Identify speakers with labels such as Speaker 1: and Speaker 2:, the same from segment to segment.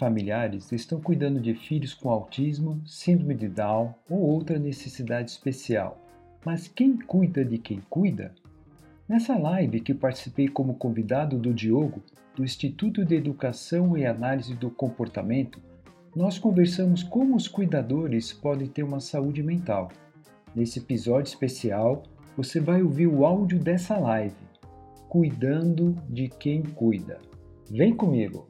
Speaker 1: familiares estão cuidando de filhos com autismo, síndrome de Down ou outra necessidade especial. Mas quem cuida de quem cuida? Nessa live que participei como convidado do Diogo, do Instituto de Educação e Análise do Comportamento, nós conversamos como os cuidadores podem ter uma saúde mental. Nesse episódio especial, você vai ouvir o áudio dessa live, Cuidando de quem cuida. Vem comigo!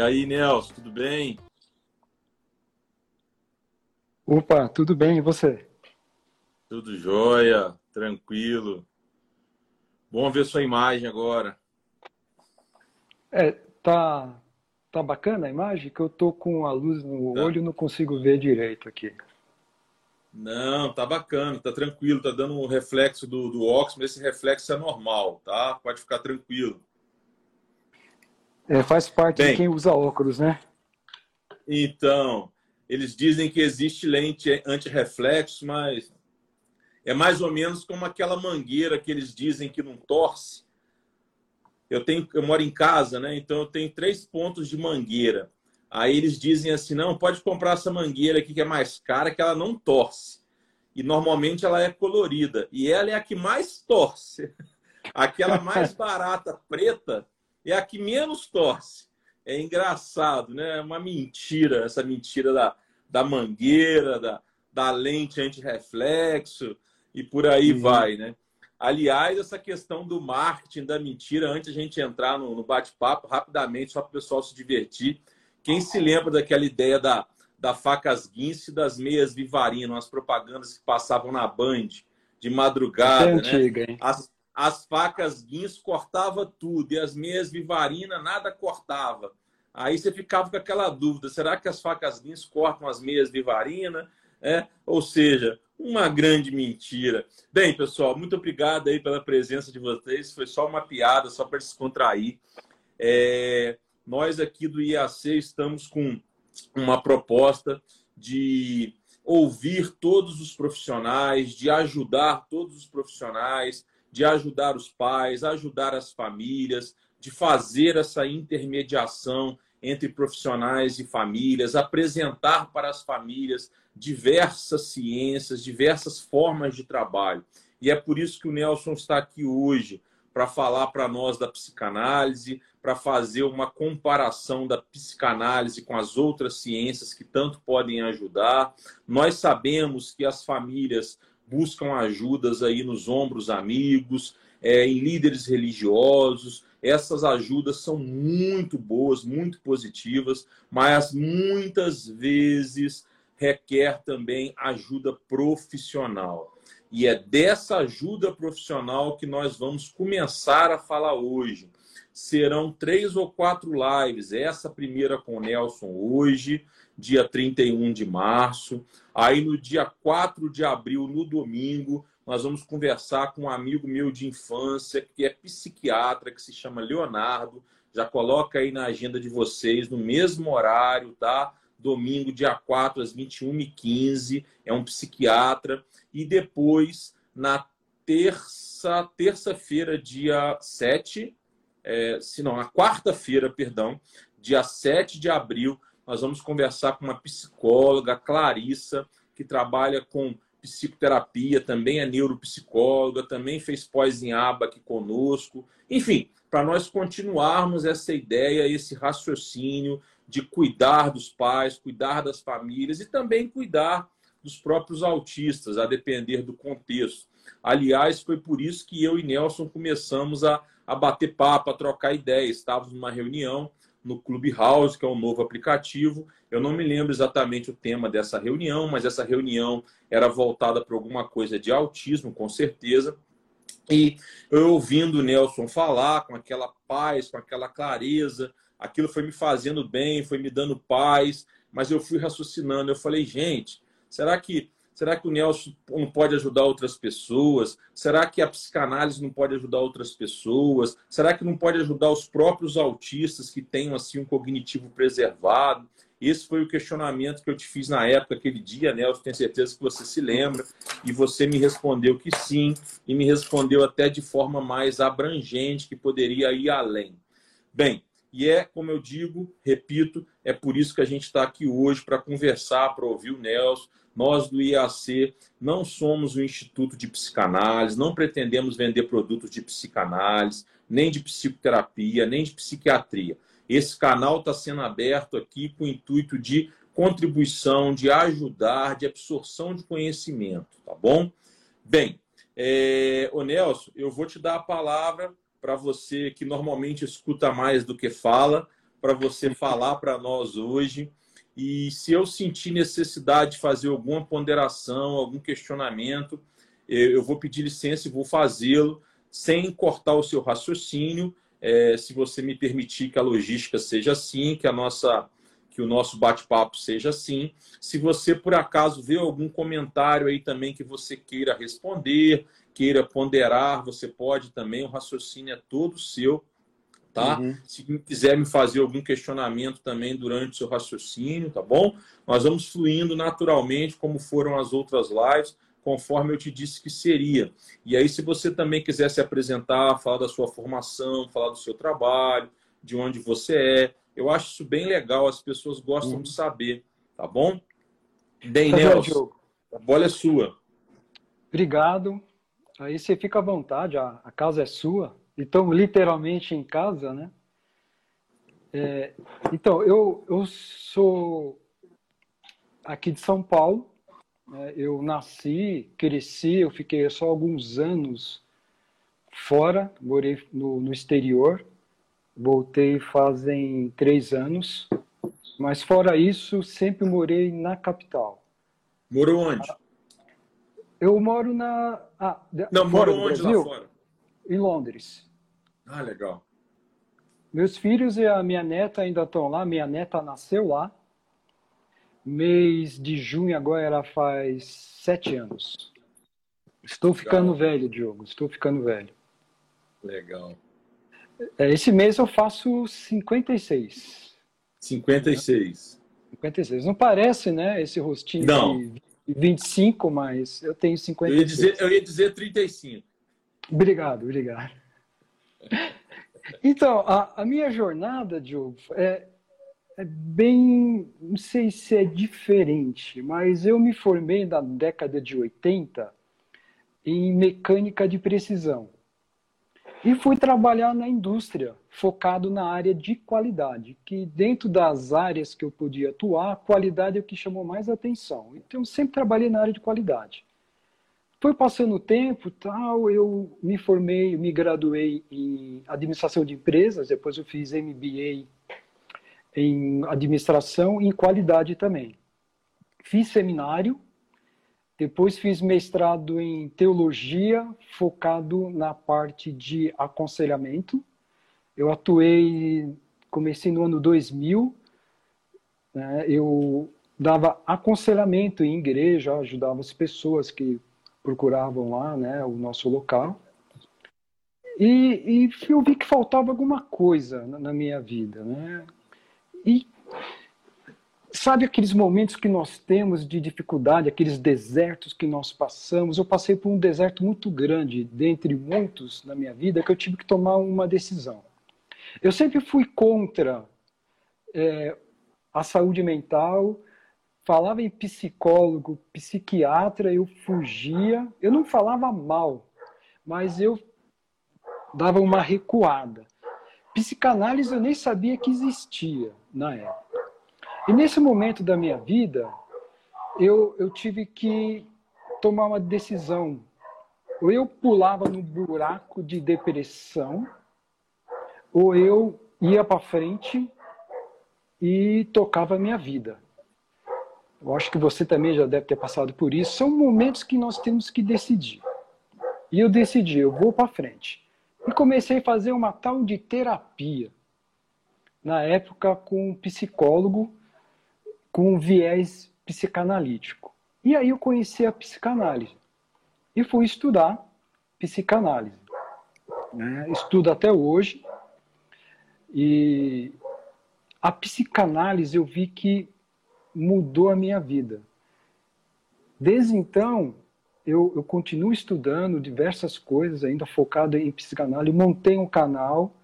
Speaker 2: Aí, Nelson, tudo bem?
Speaker 1: Opa, tudo bem, e você?
Speaker 2: Tudo jóia, tranquilo. Bom ver sua imagem agora.
Speaker 1: É, tá, tá bacana a imagem? Que eu tô com a luz no tá. olho e não consigo ver direito aqui.
Speaker 2: Não, tá bacana, tá tranquilo, tá dando um reflexo do, do óxido, esse reflexo é normal, tá? Pode ficar tranquilo.
Speaker 1: É, faz parte Bem, de quem usa óculos, né?
Speaker 2: Então, eles dizem que existe lente anti-reflexo, mas é mais ou menos como aquela mangueira que eles dizem que não torce. Eu tenho, eu moro em casa, né? Então eu tenho três pontos de mangueira. Aí eles dizem assim, não, pode comprar essa mangueira aqui que é mais cara, que ela não torce. E normalmente ela é colorida. E ela é a que mais torce. Aquela mais barata, preta, é a que menos torce. É engraçado, né? É uma mentira, essa mentira da, da mangueira, da, da lente anti-reflexo e por aí uhum. vai, né? Aliás, essa questão do marketing da mentira, antes a gente entrar no, no bate-papo, rapidamente, só para o pessoal se divertir. Quem se lembra daquela ideia da, da facas guince e das meias vivarina, as propagandas que passavam na Band de madrugada, é antiga, né? Hein? As, as facas guinso cortava tudo e as meias vivarina nada cortava. Aí você ficava com aquela dúvida: será que as facas guinso cortam as meias vivarina? É, ou seja, uma grande mentira. Bem, pessoal, muito obrigado aí pela presença de vocês. Foi só uma piada, só para descontrair. É, nós aqui do IAC estamos com uma proposta de ouvir todos os profissionais, de ajudar todos os profissionais, de ajudar os pais, ajudar as famílias, de fazer essa intermediação entre profissionais e famílias, apresentar para as famílias diversas ciências, diversas formas de trabalho. E é por isso que o Nelson está aqui hoje, para falar para nós da psicanálise, para fazer uma comparação da psicanálise com as outras ciências que tanto podem ajudar. Nós sabemos que as famílias buscam ajudas aí nos ombros amigos, é, em líderes religiosos. Essas ajudas são muito boas, muito positivas, mas muitas vezes requer também ajuda profissional. E é dessa ajuda profissional que nós vamos começar a falar hoje. Serão três ou quatro lives. Essa primeira com o Nelson hoje, dia 31 de março. Aí no dia 4 de abril, no domingo, nós vamos conversar com um amigo meu de infância, que é psiquiatra, que se chama Leonardo. Já coloca aí na agenda de vocês, no mesmo horário, tá? Domingo, dia 4, às 21h15. É um psiquiatra. E depois, na terça, terça-feira, dia 7, é, se não, na quarta-feira, perdão, dia 7 de abril, nós vamos conversar com uma psicóloga, Clarissa, que trabalha com psicoterapia, também é neuropsicóloga, também fez pós em aba aqui conosco. Enfim, para nós continuarmos essa ideia, esse raciocínio de cuidar dos pais, cuidar das famílias e também cuidar dos próprios autistas, a depender do contexto. Aliás, foi por isso que eu e Nelson começamos a, a bater papo, a trocar ideias. Estávamos numa reunião no Clubhouse, que é um novo aplicativo. Eu não me lembro exatamente o tema dessa reunião, mas essa reunião era voltada para alguma coisa de autismo, com certeza. E eu ouvindo o Nelson falar com aquela paz, com aquela clareza, aquilo foi me fazendo bem, foi me dando paz, mas eu fui raciocinando. Eu falei, gente, será que Será que o Nelson não pode ajudar outras pessoas? Será que a psicanálise não pode ajudar outras pessoas? Será que não pode ajudar os próprios autistas que tenham assim um cognitivo preservado? Esse foi o questionamento que eu te fiz na época, aquele dia, Nelson. Tenho certeza que você se lembra. E você me respondeu que sim, e me respondeu até de forma mais abrangente, que poderia ir além. Bem, e é, como eu digo, repito, é por isso que a gente está aqui hoje para conversar, para ouvir o Nelson nós do IAC não somos um instituto de psicanálise, não pretendemos vender produtos de psicanálise, nem de psicoterapia, nem de psiquiatria. Esse canal está sendo aberto aqui com o intuito de contribuição, de ajudar, de absorção de conhecimento, tá bom? Bem, é, ô Nelson, eu vou te dar a palavra para você que normalmente escuta mais do que fala, para você falar para nós hoje e se eu sentir necessidade de fazer alguma ponderação, algum questionamento, eu vou pedir licença e vou fazê-lo sem cortar o seu raciocínio. É, se você me permitir que a logística seja assim, que a nossa que o nosso bate-papo seja assim. Se você por acaso vê algum comentário aí também que você queira responder, queira ponderar, você pode também, o raciocínio é todo seu tá? Uhum. Se quiser me fazer algum questionamento também durante o seu raciocínio, tá bom? Nós vamos fluindo naturalmente, como foram as outras lives, conforme eu te disse que seria. E aí, se você também quiser se apresentar, falar da sua formação, falar do seu trabalho, de onde você é, eu acho isso bem legal, as pessoas gostam uhum. de saber, tá bom? Bem, tá Nelson, a bola é sua.
Speaker 1: Obrigado. Aí você fica à vontade, a, a casa é sua então literalmente em casa, né? É, então, eu, eu sou aqui de São Paulo, né? eu nasci, cresci, eu fiquei só alguns anos fora, morei no, no exterior, voltei fazem três anos, mas fora isso, sempre morei na capital.
Speaker 2: Morou onde?
Speaker 1: Eu moro na.
Speaker 2: Ah, Não, moro onde Brasil? lá fora?
Speaker 1: Em Londres.
Speaker 2: Ah, legal.
Speaker 1: Meus filhos e a minha neta ainda estão lá. Minha neta nasceu lá. Mês de junho agora ela faz sete anos. Estou legal. ficando velho, Diogo. Estou ficando velho.
Speaker 2: Legal.
Speaker 1: É, esse mês eu faço 56.
Speaker 2: 56.
Speaker 1: 56. Não parece, né? Esse rostinho
Speaker 2: Não.
Speaker 1: de 25, mas eu tenho 56.
Speaker 2: Eu ia dizer, eu ia dizer 35.
Speaker 1: Obrigado, obrigado. Então, a, a, minha jornada, Diogo, é, é bem. Não sei se é diferente, mas eu me formei na década de 80 em mecânica de precisão. E fui trabalhar na indústria, focado na área de qualidade, que dentro das áreas que eu podia atuar, qualidade é o que chamou mais atenção. Então, sempre trabalhei na área de qualidade. Foi passando o tempo, tal, eu me formei, me graduei em administração de empresas, depois eu fiz MBA em administração e em qualidade também. Fiz seminário, depois fiz mestrado em teologia, focado na parte de aconselhamento. Eu atuei, comecei no ano 2000, né, eu dava aconselhamento em igreja, ajudava as pessoas que procuravam lá né, o nosso local. E, e eu vi que faltava alguma coisa na, na minha vida. Né? E sabe aqueles momentos que nós temos de dificuldade, aqueles desertos que nós passamos? Eu passei por um deserto muito grande, dentre muitos na minha vida, que eu tive que tomar uma decisão. Eu sempre fui contra é, a saúde mental, falava em psicólogo, psiquiatra, eu fugia. Eu não falava mal, mas eu dava uma recuada. Psicanálise eu nem sabia que existia na época. E nesse momento da minha vida, eu, eu tive que tomar uma decisão. Ou eu pulava no buraco de depressão, ou eu ia para frente e tocava a minha vida. Eu acho que você também já deve ter passado por isso. São momentos que nós temos que decidir. E eu decidi, eu vou para frente. E comecei a fazer uma tal de terapia. Na época, com um psicólogo com um viés psicanalítico. E aí eu conheci a psicanálise. E fui estudar psicanálise. Né? Estudo até hoje. E a psicanálise eu vi que mudou a minha vida. Desde então, eu, eu continuo estudando diversas coisas, ainda focado em psicanálise. Montei um canal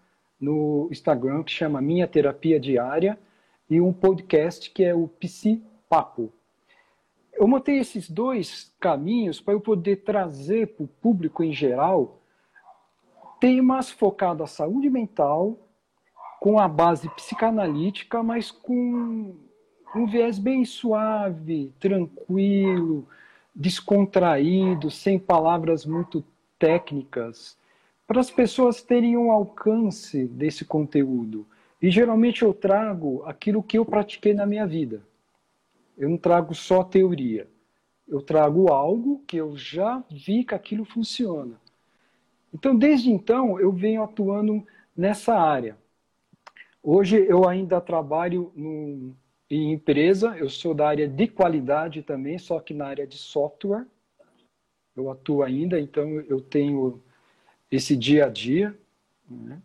Speaker 1: no Instagram que chama Minha Terapia Diária e um podcast que é o Psi Papo. Eu montei esses dois caminhos para eu poder trazer para o público em geral temas focados à saúde mental, com a base psicanalítica, mas com um viés bem suave, tranquilo, descontraído, sem palavras muito técnicas, para as pessoas terem um alcance desse conteúdo. E geralmente eu trago aquilo que eu pratiquei na minha vida. Eu não trago só teoria. Eu trago algo que eu já vi que aquilo funciona. Então, desde então, eu venho atuando nessa área. Hoje eu ainda trabalho no, em empresa, eu sou da área de qualidade também, só que na área de software. Eu atuo ainda, então eu tenho esse dia a dia. Né?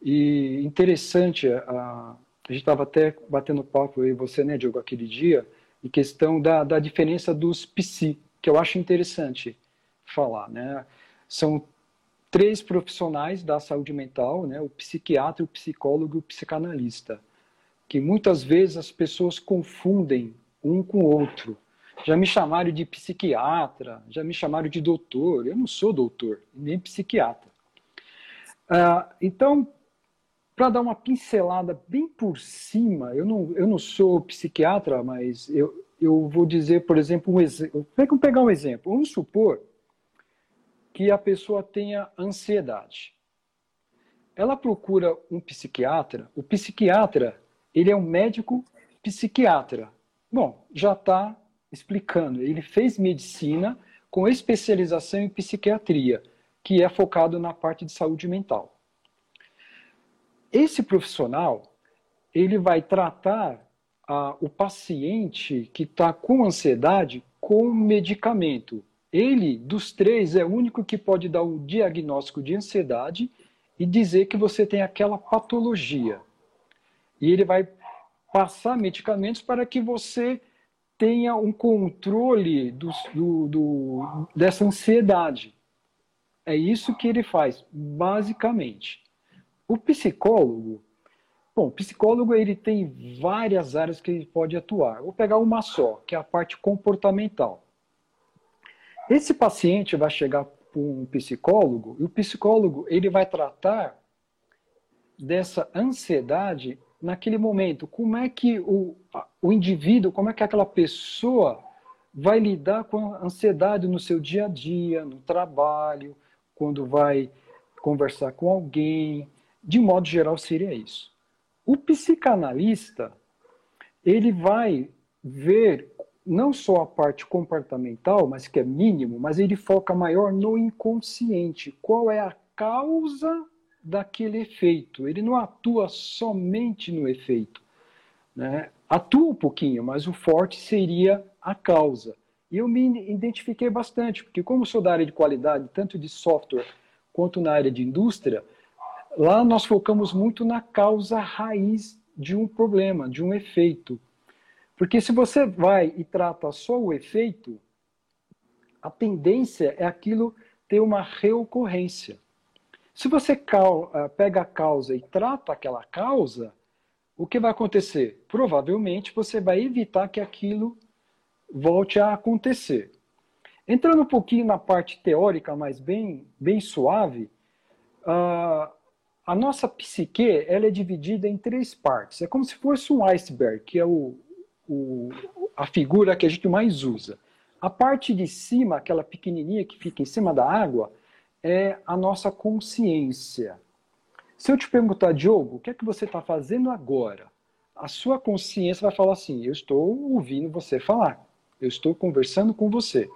Speaker 1: E interessante, a, a gente estava até batendo papo aí, você, né, Diogo, aquele dia, em questão da, da diferença dos psi, que eu acho interessante falar, né? São três profissionais da saúde mental, né? O psiquiatra, o psicólogo e o psicanalista que muitas vezes as pessoas confundem um com o outro. Já me chamaram de psiquiatra, já me chamaram de doutor. Eu não sou doutor, nem psiquiatra. Ah, então, para dar uma pincelada bem por cima, eu não, eu não sou psiquiatra, mas eu, eu vou dizer, por exemplo, um exemplo. Vamos pegar um exemplo. Vamos supor que a pessoa tenha ansiedade. Ela procura um psiquiatra, o psiquiatra ele é um médico psiquiatra. Bom, já está explicando. Ele fez medicina com especialização em psiquiatria, que é focado na parte de saúde mental. Esse profissional ele vai tratar ah, o paciente que está com ansiedade com medicamento. Ele, dos três, é o único que pode dar um diagnóstico de ansiedade e dizer que você tem aquela patologia e ele vai passar medicamentos para que você tenha um controle do, do, do, dessa ansiedade. É isso que ele faz, basicamente. O psicólogo, bom, o psicólogo ele tem várias áreas que ele pode atuar. Vou pegar uma só, que é a parte comportamental. Esse paciente vai chegar para um psicólogo e o psicólogo ele vai tratar dessa ansiedade naquele momento, como é que o, o indivíduo, como é que aquela pessoa vai lidar com a ansiedade no seu dia a dia, no trabalho, quando vai conversar com alguém. De modo geral, seria isso. O psicanalista, ele vai ver não só a parte comportamental, mas que é mínimo, mas ele foca maior no inconsciente. Qual é a causa daquele efeito. Ele não atua somente no efeito. Né? Atua um pouquinho, mas o forte seria a causa. E eu me identifiquei bastante, porque como sou da área de qualidade, tanto de software quanto na área de indústria, lá nós focamos muito na causa raiz de um problema, de um efeito. Porque se você vai e trata só o efeito, a tendência é aquilo ter uma reocorrência. Se você eh, pega a causa e trata aquela causa, o que vai acontecer? Provavelmente você vai evitar que aquilo volte a acontecer. Entrando um pouquinho na parte teórica, mas bem, bem suave, uh, a nossa psique ela é dividida em três partes. É como se fosse um iceberg, que é o, o, a figura que a gente mais usa. A parte de cima, aquela pequenininha que fica em cima da água, é a nossa consciência. Se eu te perguntar, Diogo, o que é que você está fazendo agora? A sua consciência vai falar assim: eu estou ouvindo você falar, eu estou conversando com você.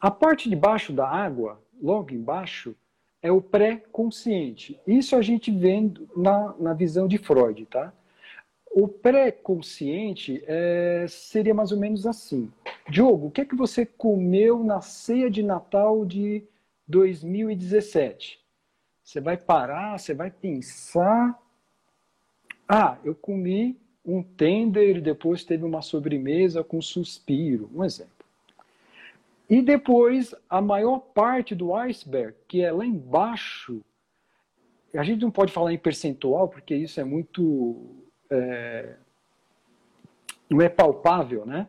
Speaker 1: A parte de baixo da água, logo embaixo, é o pré-consciente. Isso a gente vê na, na visão de Freud, tá? O pré-consciente é, seria mais ou menos assim. Diogo, o que é que você comeu na ceia de Natal de 2017? Você vai parar, você vai pensar. Ah, eu comi um tender e depois teve uma sobremesa com suspiro. Um exemplo. E depois, a maior parte do iceberg, que é lá embaixo, a gente não pode falar em percentual, porque isso é muito. É, não é palpável, né?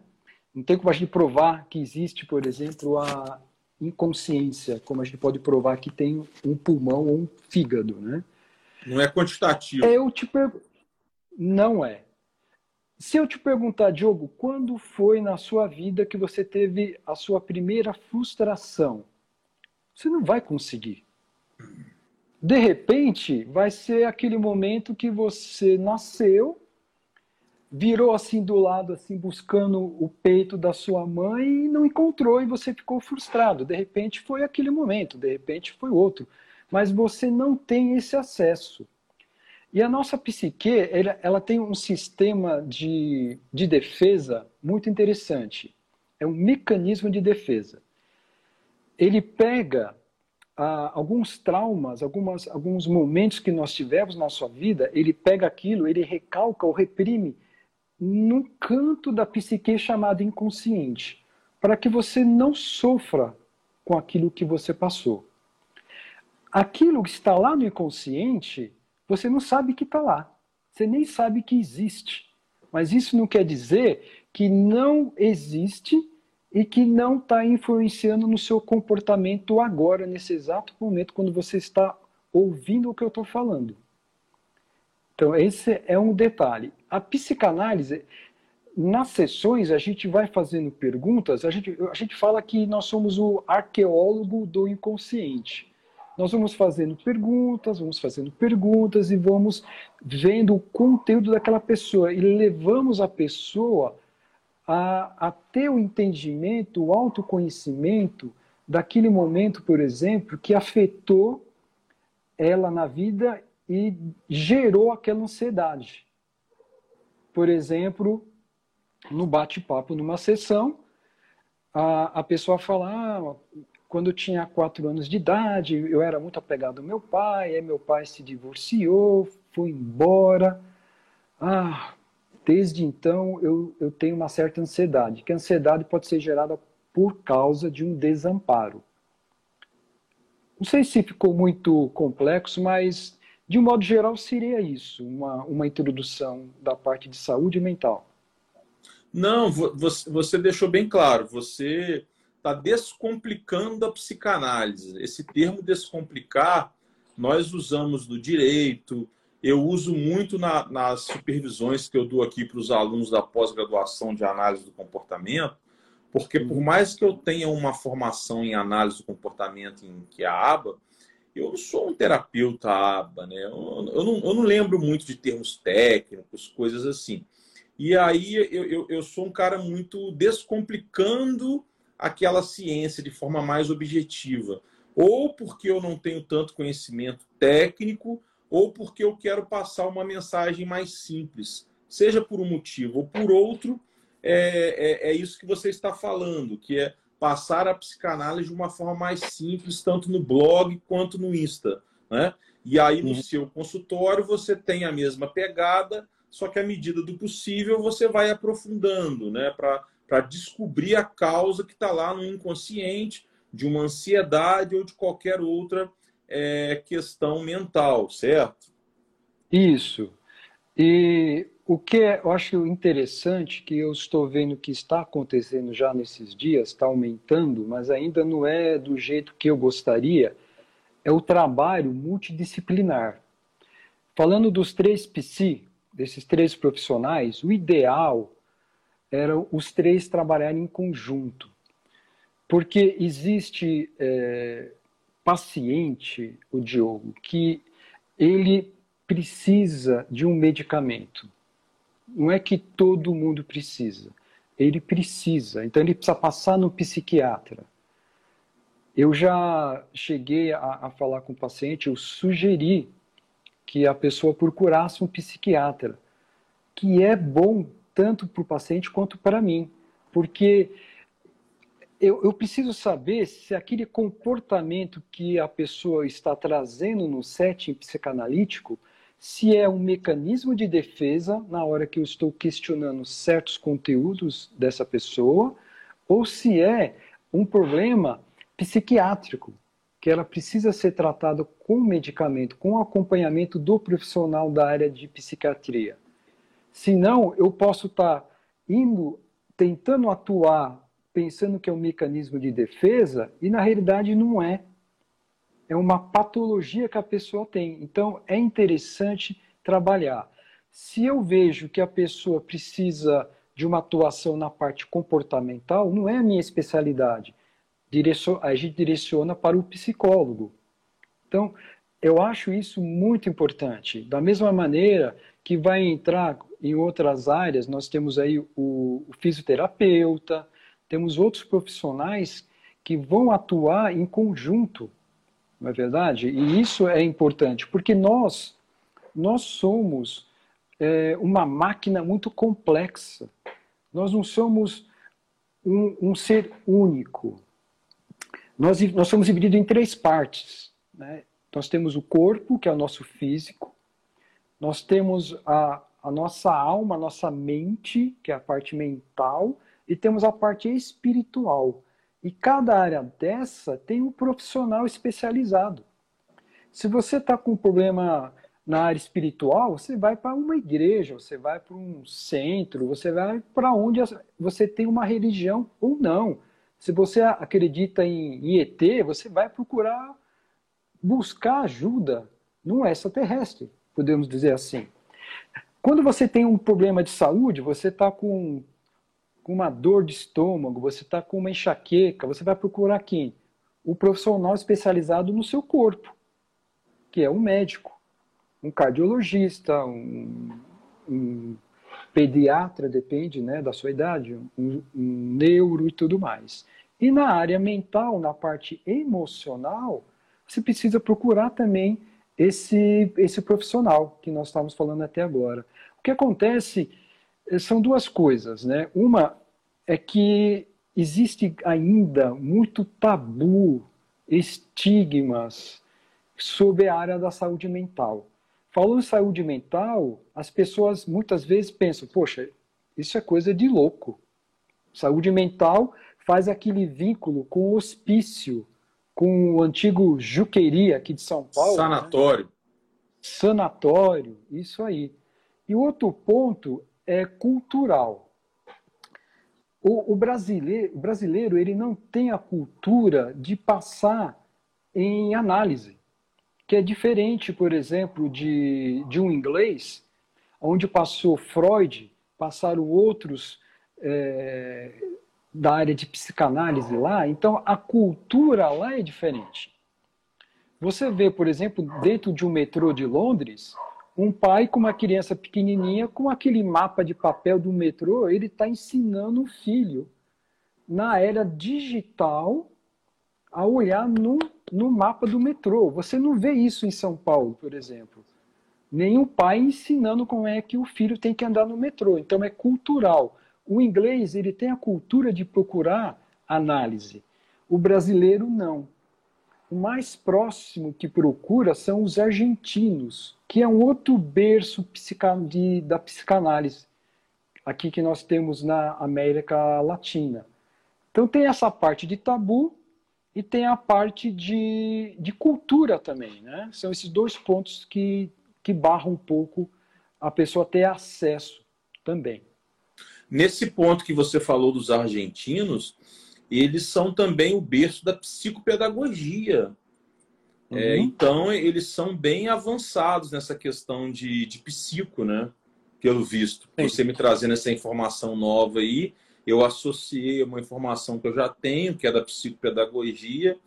Speaker 1: Não tem como a gente provar que existe, por exemplo, a inconsciência, como a gente pode provar que tem um pulmão ou um fígado, né?
Speaker 2: Não é quantitativo.
Speaker 1: Eu te per... Não é. Se eu te perguntar, Diogo, quando foi na sua vida que você teve a sua primeira frustração? Você não vai conseguir. De repente, vai ser aquele momento que você nasceu, virou assim do lado, assim, buscando o peito da sua mãe e não encontrou e você ficou frustrado. De repente foi aquele momento, de repente foi outro. Mas você não tem esse acesso. E a nossa psique, ela, ela tem um sistema de, de defesa muito interessante. É um mecanismo de defesa. Ele pega ah, alguns traumas, algumas, alguns momentos que nós tivemos na sua vida, ele pega aquilo, ele recalca ou reprime num canto da psique chamado inconsciente, para que você não sofra com aquilo que você passou. Aquilo que está lá no inconsciente você não sabe que está lá. Você nem sabe que existe. Mas isso não quer dizer que não existe e que não está influenciando no seu comportamento agora, nesse exato momento, quando você está ouvindo o que eu estou falando. Então, esse é um detalhe. A psicanálise, nas sessões, a gente vai fazendo perguntas, a gente, a gente fala que nós somos o arqueólogo do inconsciente. Nós vamos fazendo perguntas, vamos fazendo perguntas e vamos vendo o conteúdo daquela pessoa e levamos a pessoa a, a ter o entendimento, o autoconhecimento daquele momento, por exemplo, que afetou ela na vida e gerou aquela ansiedade. Por exemplo, no bate-papo, numa sessão, a, a pessoa fala: ah, quando eu tinha quatro anos de idade, eu era muito apegado ao meu pai, aí meu pai se divorciou, foi embora. Ah, desde então eu, eu tenho uma certa ansiedade, que a ansiedade pode ser gerada por causa de um desamparo. Não sei se ficou muito complexo, mas de um modo geral seria isso, uma, uma introdução da parte de saúde mental.
Speaker 2: Não, você deixou bem claro. Você está descomplicando a psicanálise. Esse termo descomplicar, nós usamos no direito, eu uso muito na, nas supervisões que eu dou aqui para os alunos da pós-graduação de análise do comportamento, porque por mais que eu tenha uma formação em análise do comportamento em que é a aba, eu não sou um terapeuta aba, né? Eu, eu, não, eu não lembro muito de termos técnicos, coisas assim. E aí eu, eu, eu sou um cara muito descomplicando aquela ciência de forma mais objetiva. Ou porque eu não tenho tanto conhecimento técnico, ou porque eu quero passar uma mensagem mais simples. Seja por um motivo ou por outro, é, é, é isso que você está falando, que é passar a psicanálise de uma forma mais simples, tanto no blog quanto no Insta. Né? E aí, no uhum. seu consultório, você tem a mesma pegada, só que à medida do possível você vai aprofundando, né? Para para descobrir a causa que está lá no inconsciente de uma ansiedade ou de qualquer outra é, questão mental, certo?
Speaker 1: Isso. E o que eu acho interessante, que eu estou vendo que está acontecendo já nesses dias, está aumentando, mas ainda não é do jeito que eu gostaria, é o trabalho multidisciplinar. Falando dos três psi, desses três profissionais, o ideal era os três trabalharem em conjunto. Porque existe é, paciente, o Diogo, que ele precisa de um medicamento. Não é que todo mundo precisa. Ele precisa. Então ele precisa passar no psiquiatra. Eu já cheguei a, a falar com o paciente, eu sugeri que a pessoa procurasse um psiquiatra, que é bom tanto para o paciente quanto para mim, porque eu, eu, preciso saber se aquele comportamento que a pessoa está trazendo no setting psicanalítico, se é um mecanismo de defesa na hora que eu estou questionando certos conteúdos dessa pessoa, ou se é um problema psiquiátrico, que ela precisa ser tratada com medicamento, com acompanhamento do profissional da área de psiquiatria. Senão, eu posso estar indo, tentando atuar, pensando que é um mecanismo de defesa, e na realidade não é. É uma patologia que a pessoa tem. Então, é interessante trabalhar. Se eu vejo que a pessoa precisa de uma atuação na parte comportamental, não é a minha especialidade a gente direciona para o psicólogo. Então, eu acho isso muito importante. Da mesma maneira que vai entrar em outras áreas, nós temos aí o, o fisioterapeuta, temos outros profissionais que vão atuar em conjunto, não é verdade? E isso é importante, porque nós, nós somos é, uma máquina muito complexa. Nós não somos um, um ser único. Nós, nós somos divididos em três partes. Né? Nós temos o corpo, que é o nosso físico, nós temos a, a nossa alma, a nossa mente, que é a parte mental, e temos a parte espiritual. E cada área dessa tem um profissional especializado. Se você está com um problema na área espiritual, você vai para uma igreja, você vai para um centro, você vai para onde você tem uma religião ou não. Se você acredita em, ET, você vai procurar buscar ajuda num extraterrestre, podemos dizer assim. Quando você tem um problema de saúde, você está com, com uma dor de estômago, você está com uma enxaqueca, você vai procurar quem? O profissional especializado no seu corpo, que é um médico, um cardiologista, um, um pediatra, depende né, da sua idade, um, um neuro e tudo mais. E na área mental, na parte emocional, você precisa procurar também esse, esse profissional que nós estávamos falando até agora. O que acontece são duas coisas, né? Uma é que existe ainda muito tabu, estigmas sobre a área da saúde mental. Falando em saúde mental, as pessoas muitas vezes pensam, poxa, isso é coisa de louco. Saúde mental faz aquele vínculo com o hospício, com o antigo Juqueria aqui de São Paulo.
Speaker 2: Né? Sanatório. Né?
Speaker 1: Sanatório, isso aí. E outro ponto é cultural. O, o, brasileiro, brasileiro ele não tem a cultura de passar em análise que é diferente, por exemplo, de, de um inglês, onde passou Freud, passaram outros é, da área de psicanálise lá, então a cultura lá é diferente. Você vê, por exemplo, dentro de um metrô de Londres, um pai com uma criança pequenininha, com aquele mapa de papel do metrô, ele está ensinando o filho na era digital a olhar no, no mapa do metrô. Você não vê isso em São Paulo, por exemplo. Nenhum pai ensinando como é que o filho tem que andar no metrô. Então é cultural. O inglês ele tem a cultura de procurar análise. O brasileiro não. O mais próximo que procura são os argentinos, que é um outro berço de, da psicanálise, aqui que nós temos na América Latina. Então tem essa parte de tabu e tem a parte de, de cultura também. Né? São esses dois pontos que, que barram um pouco a pessoa ter acesso também.
Speaker 2: Nesse ponto que você falou dos argentinos, eles são também o berço da psicopedagogia. É, uhum. É, então, eles são bem avançados nessa questão de, de psico, né? Pelo visto. Sim. Você me trazendo essa informação nova aí, eu associei uma informação que eu já tenho, que é da psicopedagogia,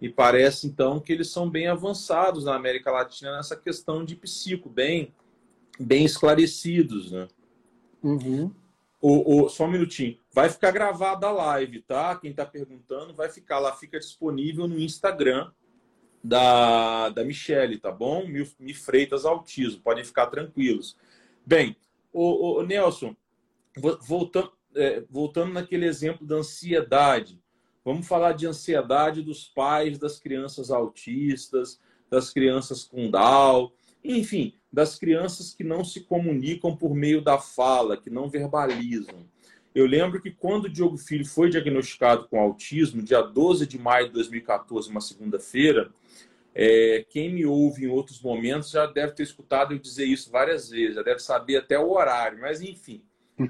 Speaker 2: e parece então que eles são bem avançados na América Latina nessa questão de psico, bem, bem esclarecidos, né?
Speaker 1: Uhum.
Speaker 2: O, o, só um minutinho. Vai ficar gravada a live, tá? Quem está perguntando vai ficar lá, fica disponível no Instagram da, da Michelle, tá bom? Mi, Mi Freitas Autismo, podem ficar tranquilos. Bem, o, o Nelson, voltando, é, voltando naquele exemplo da ansiedade, vamos falar de ansiedade dos pais das crianças autistas, das crianças com Down, enfim, das crianças que não se comunicam por meio da fala, que não verbalizam. Eu lembro que quando o Diogo Filho foi diagnosticado com autismo, dia 12 de maio de 2014, uma segunda-feira, é, quem me ouve em outros momentos já deve ter escutado eu dizer isso várias vezes, já deve saber até o horário, mas enfim,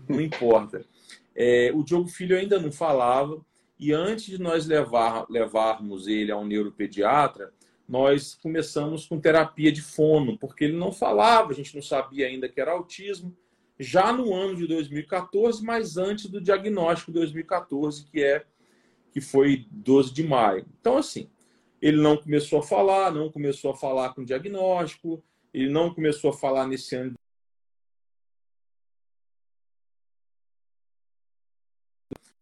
Speaker 2: não importa. É, o Diogo Filho ainda não falava, e antes de nós levar, levarmos ele a um neuropediatra, nós começamos com terapia de fono, porque ele não falava, a gente não sabia ainda que era autismo, já no ano de 2014, mas antes do diagnóstico de 2014, que é que foi 12 de maio. Então assim, ele não começou a falar, não começou a falar com diagnóstico, ele não começou a falar nesse ano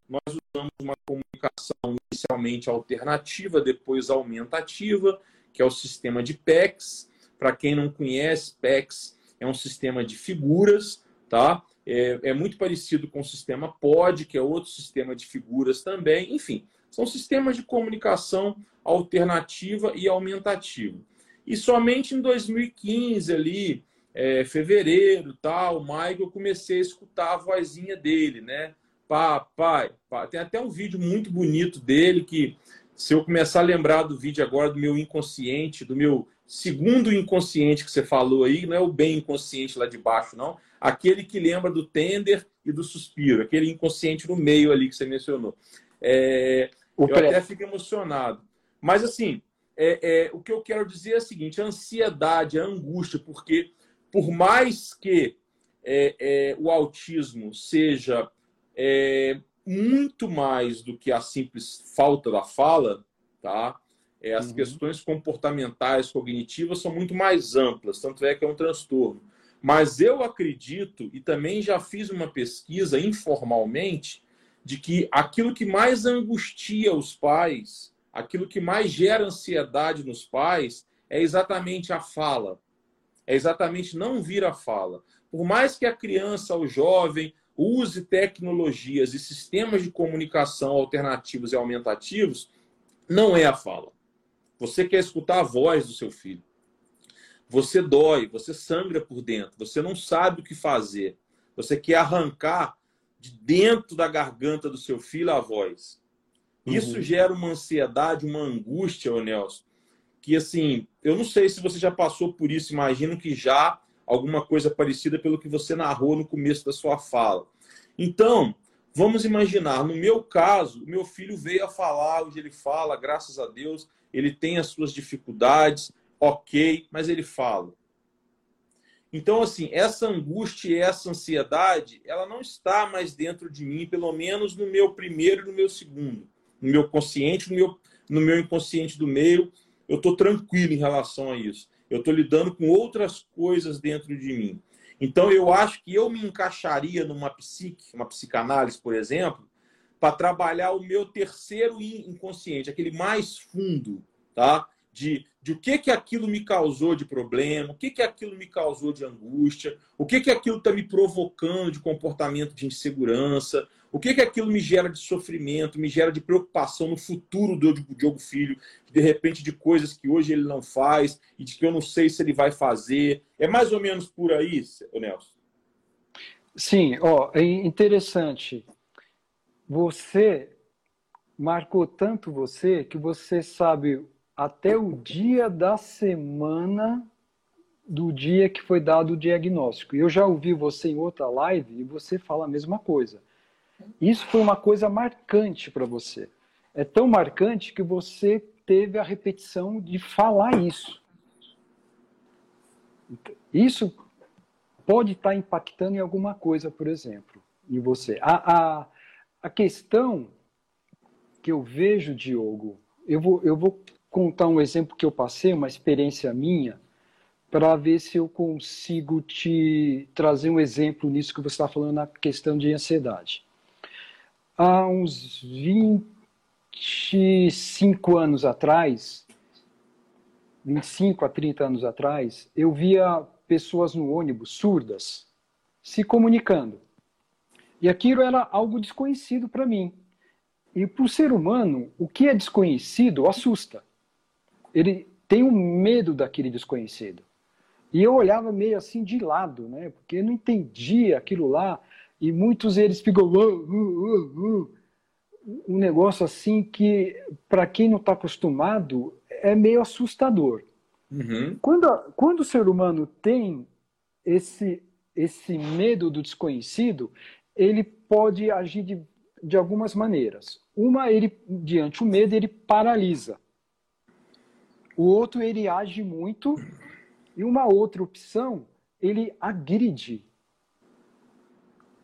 Speaker 2: nós usamos uma comunicação inicialmente alternativa, depois aumentativa, que é o sistema de PECs. Para quem não conhece, PECs é um sistema de figuras, tá? É, é, muito parecido com o sistema POD, que é outro sistema de figuras também. Enfim, são sistemas de comunicação alternativa e aumentativa. E somente em 2015, ali, é, fevereiro, tal, maio, eu comecei a escutar a vozinha dele, né? Papai, pai. Tem até um vídeo muito bonito dele que se eu começar a lembrar do vídeo agora do meu inconsciente, do meu segundo inconsciente que você falou aí, não é o bem inconsciente lá de baixo, não. Aquele que lembra do tender e do suspiro, aquele inconsciente no meio ali que você mencionou. É, eu até fico emocionado. Mas, assim, é, é, o que eu quero dizer é o seguinte: a ansiedade, a angústia, porque por mais que é, é, o autismo seja é, muito mais do que a simples falta da fala, tá? É, as uhum. questões comportamentais, cognitivas são muito mais amplas, tanto é que é um transtorno. Mas eu acredito, e também já fiz uma pesquisa informalmente, de que aquilo que mais angustia os pais, aquilo que mais gera ansiedade nos pais, é exatamente a fala. É exatamente não vir a fala. Por mais que a criança, o jovem, use tecnologias e sistemas de comunicação alternativos e aumentativos, não é a fala. Você quer escutar a voz do seu filho. Você dói, você sangra por dentro, você não sabe o que fazer. Você quer arrancar de dentro da garganta do seu filho a voz. Isso uhum. gera uma ansiedade, uma angústia, ô Nelson, que assim, eu não sei se você já passou por isso, imagino que já alguma coisa parecida pelo que você narrou no começo da sua fala. Então, vamos imaginar, no meu caso, o meu filho veio a falar, hoje ele fala, graças a Deus, ele tem as suas dificuldades, ok, mas ele fala. Então, assim, essa angústia e essa ansiedade, ela não está mais dentro de mim, pelo menos no meu primeiro e no meu segundo. No meu consciente, no meu, no meu inconsciente do meio, eu estou tranquilo em relação a isso. Eu estou lidando com outras coisas dentro de mim. Então, eu acho que eu me encaixaria numa psique, uma psicanálise, por exemplo, para trabalhar o meu terceiro inconsciente, aquele mais fundo, tá? De, de o que que aquilo me causou de problema, o que que aquilo me causou de angústia, o que que aquilo está me provocando de comportamento de insegurança, o que que aquilo me gera de sofrimento, me gera de preocupação no futuro do Diogo Filho, de repente de coisas que hoje ele não faz e de que eu não sei se ele vai fazer. É mais ou menos por aí, Nelson?
Speaker 1: Sim, ó, é interessante. Você marcou tanto você que você sabe até o dia da semana do dia que foi dado o diagnóstico. Eu já ouvi você em outra live e você fala a mesma coisa. Isso foi uma coisa marcante para você. É tão marcante que você teve a repetição de falar isso. Isso pode estar impactando em alguma coisa, por exemplo, em você. A, a, a questão que eu vejo, Diogo, eu vou, eu vou contar um exemplo que eu passei, uma experiência minha, para ver se eu consigo te trazer um exemplo nisso que você está falando na questão de ansiedade. Há uns 25 anos atrás, 25 a 30 anos atrás, eu via pessoas no ônibus surdas se comunicando. E aquilo era algo desconhecido para mim. E para o ser humano, o que é desconhecido assusta. Ele tem um medo daquele desconhecido. E eu olhava meio assim de lado, né? Porque eu não entendia aquilo lá. E muitos eles ficam. Uh, uh, uh, um negócio assim que, para quem não está acostumado, é meio assustador. Uhum. Quando, quando o ser humano tem esse, esse medo do desconhecido, ele pode agir de, de algumas maneiras. Uma, ele diante do medo, ele paralisa. O outro, ele age muito e uma outra opção, ele agride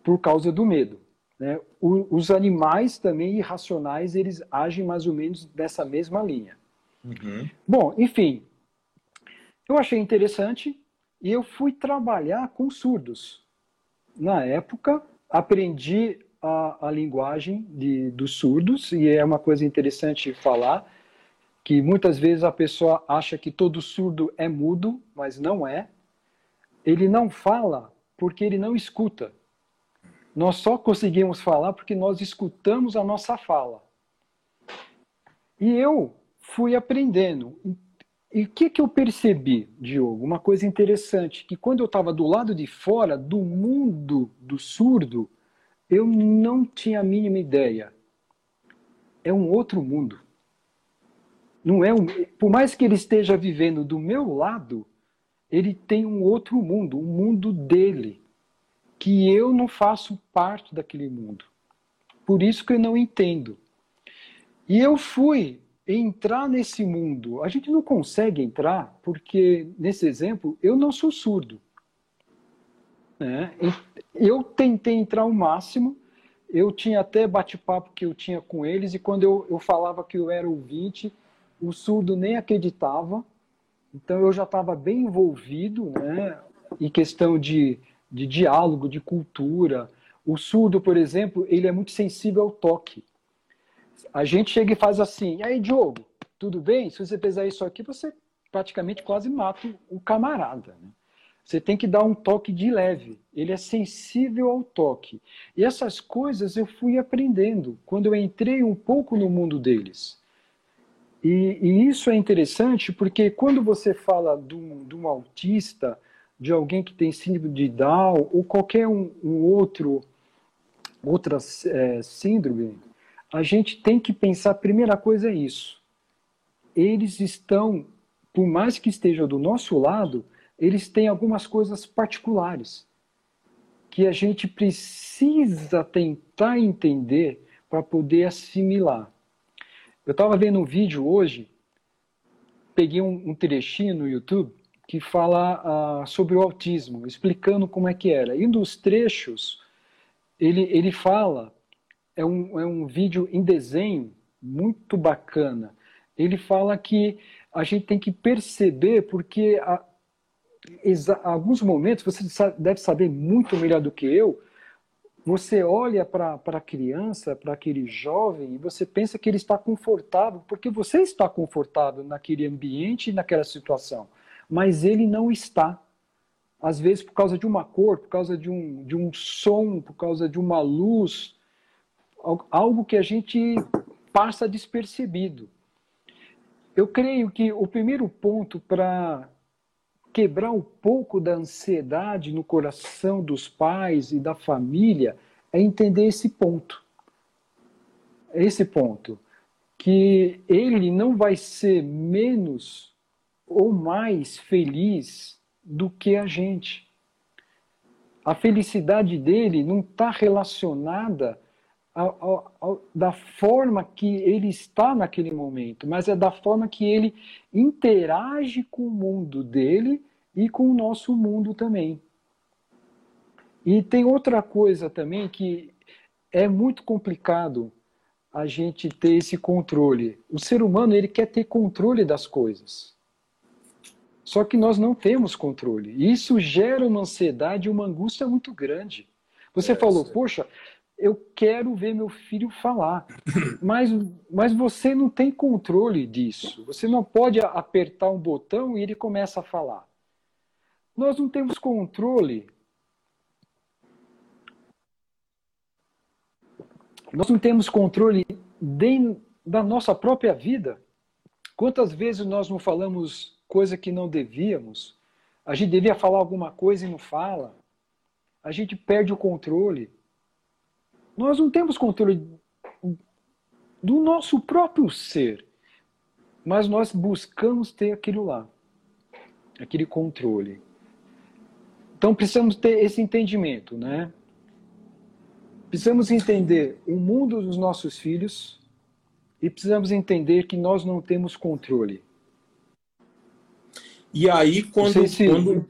Speaker 1: por causa do medo. Né? O, os animais também irracionais, eles agem mais ou menos nessa mesma linha. Uhum. Bom, enfim, eu achei interessante e eu fui trabalhar com surdos. Na época, aprendi a, a linguagem de, dos surdos, e é uma coisa interessante falar, que muitas vezes a pessoa acha que todo surdo é mudo, mas não é. Ele não fala porque ele não escuta. Nós só conseguimos falar porque nós escutamos a nossa fala. E eu fui aprendendo. E o que, que eu percebi, Diogo? Uma coisa interessante, que quando eu estava do lado de fora do mundo do surdo, eu não tinha a mínima ideia. É um outro mundo. Não é um, por mais que ele esteja vivendo do meu lado, ele tem um outro mundo, um mundo dele, que eu não faço parte daquele mundo. Por isso que eu não entendo. E eu fui entrar nesse mundo. A gente não consegue entrar porque, nesse exemplo, eu não sou surdo. Né? Eu tentei entrar o máximo, eu tinha até bate-papo que eu tinha com eles, e quando eu, eu falava que eu era ouvinte, o surdo nem acreditava, então eu já estava bem envolvido né, em questão de, de diálogo, de cultura. O surdo, por exemplo, ele é muito sensível ao toque. A gente chega e faz assim, e aí, Diogo, tudo bem? Se você pesar isso aqui, você praticamente quase mata o camarada. Né? Você tem que dar um toque de leve. Ele é sensível ao toque. E essas coisas eu fui aprendendo quando eu entrei um pouco no mundo deles. E, e, isso é interessante porque quando você fala de um, de um, autista, de alguém que tem síndrome de Down ou qualquer um, um outro outra é, síndrome, a gente tem que pensar, a primeira coisa é isso. Eles estão, por mais que estejam do nosso lado, eles têm algumas coisas particulares que a gente precisa tentar entender para poder assimilar. Eu estava vendo um vídeo hoje, peguei um, um trechinho no YouTube que fala uh, sobre o autismo, explicando como é que era. E um dos trechos, ele, ele fala, é um, é um vídeo em desenho muito bacana. Ele fala que a gente tem que perceber, porque a alguns momentos, você deve saber muito melhor do que eu, você olha para a criança, para aquele jovem, e você pensa que ele está confortável, porque você está confortável naquele ambiente naquela situação. Mas ele não está. Às vezes, por causa de uma cor, por causa de um, de um som, por causa de uma luz, algo que a gente passa despercebido. Eu creio que o primeiro ponto para quebrar um pouco da ansiedade no coração dos pais e da família é entender esse ponto. Esse ponto. Que ele não vai ser menos ou mais feliz do que a gente. A felicidade dele não está relacionada ao, ao, da forma que ele está naquele momento, mas é da forma que ele interage com o mundo dele e com o nosso mundo também. E tem outra coisa também que é muito complicado a gente ter esse controle. O ser humano ele quer ter controle das coisas. Só que nós não temos controle. E isso gera uma ansiedade e uma angústia muito grande. Você é, falou, sim. poxa, eu quero ver meu filho falar. Mas, mas você não tem controle disso. Você não pode apertar um botão e ele começa a falar. Nós não temos controle Nós não temos controle de, da nossa própria vida. Quantas vezes nós não falamos coisa que não devíamos? A gente devia falar alguma coisa e não fala. A gente perde o controle. Nós não temos controle do nosso próprio ser, mas nós buscamos ter aquilo lá, aquele controle. Então precisamos ter esse entendimento, né? Precisamos entender o mundo dos nossos filhos e precisamos entender que nós não temos controle.
Speaker 2: E aí, quando. Se... quando...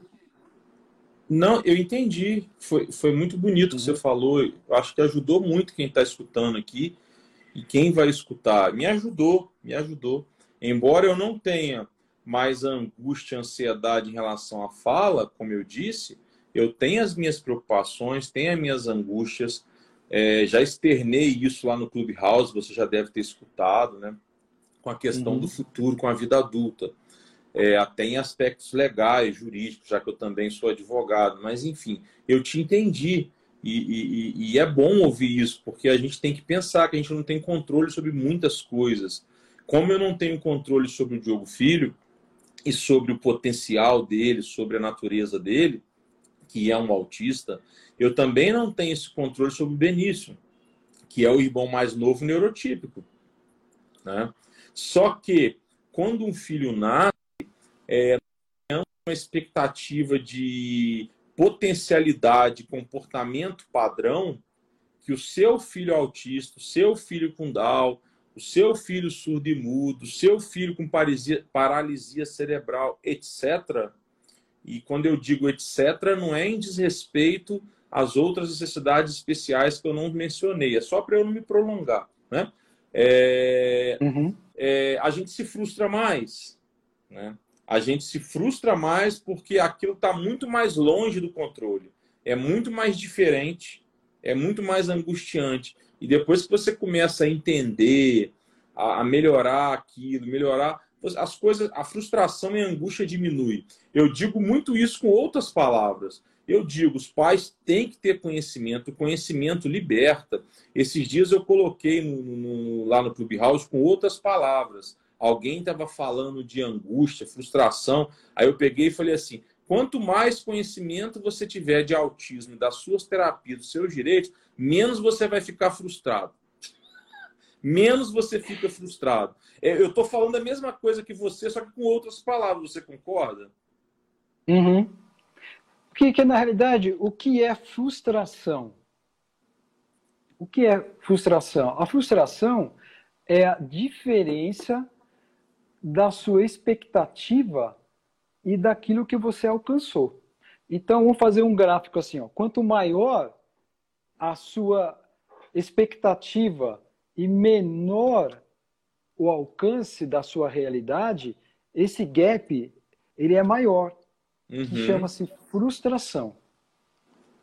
Speaker 2: não eu entendi. Foi, foi muito bonito o uhum. que você uhum. falou. Eu acho que ajudou muito quem está escutando aqui e quem vai escutar. Me ajudou, me ajudou. Embora eu não tenha mais angústia, ansiedade em relação à fala, como eu disse, eu tenho as minhas preocupações, tenho as minhas angústias, é, já externei isso lá no Clubhouse, você já deve ter escutado, né? Com a questão uhum. do futuro, com a vida adulta. É, até em aspectos legais, jurídicos, já que eu também sou advogado. Mas, enfim, eu te entendi. E, e, e, é bom ouvir isso, porque a gente tem que pensar que a gente não tem controle sobre muitas coisas. Como eu não tenho controle sobre o Diogo Filho e sobre o potencial dele, sobre a natureza dele, que é um autista, eu também não tenho esse controle sobre o Benício, que é o irmão mais novo neurotípico. Né? Só que, quando um filho nasce, é uma expectativa de potencialidade, comportamento padrão, que o seu filho autista, o seu filho com Down, o seu filho surdo e mudo, o seu filho com paralisia, paralisia cerebral, etc. E quando eu digo etc., não é em desrespeito as outras necessidades especiais que eu não mencionei. É só para eu não me prolongar. Né? É, uhum. é, a gente se frustra mais. Né? A gente se frustra mais porque aquilo está muito mais longe do controle. É muito mais diferente, é muito mais angustiante. E depois que você começa a entender, a, melhorar aquilo, melhorar as coisas, a frustração e a angústia diminui. Eu digo muito isso com outras palavras. Eu digo, os pais têm que ter conhecimento, o conhecimento liberta. Esses dias eu coloquei no, no, lá no Clubhouse com outras palavras. Alguém estava falando de angústia, frustração. Aí eu peguei e falei assim: quanto mais conhecimento você tiver de autismo, das suas terapias, dos seus direitos, menos você vai ficar frustrado. menos você fica frustrado. É, eu estou falando a mesma coisa que você, só que com outras palavras. Você concorda?
Speaker 1: Uhum. Que, que na realidade, o que é frustração? O que é frustração? A frustração é a diferença da sua expectativa e daquilo que você alcançou. Então, vamos fazer um gráfico assim: ó. quanto maior a sua expectativa e menor o alcance da sua realidade, esse gap ele é maior uhum. chama-se frustração.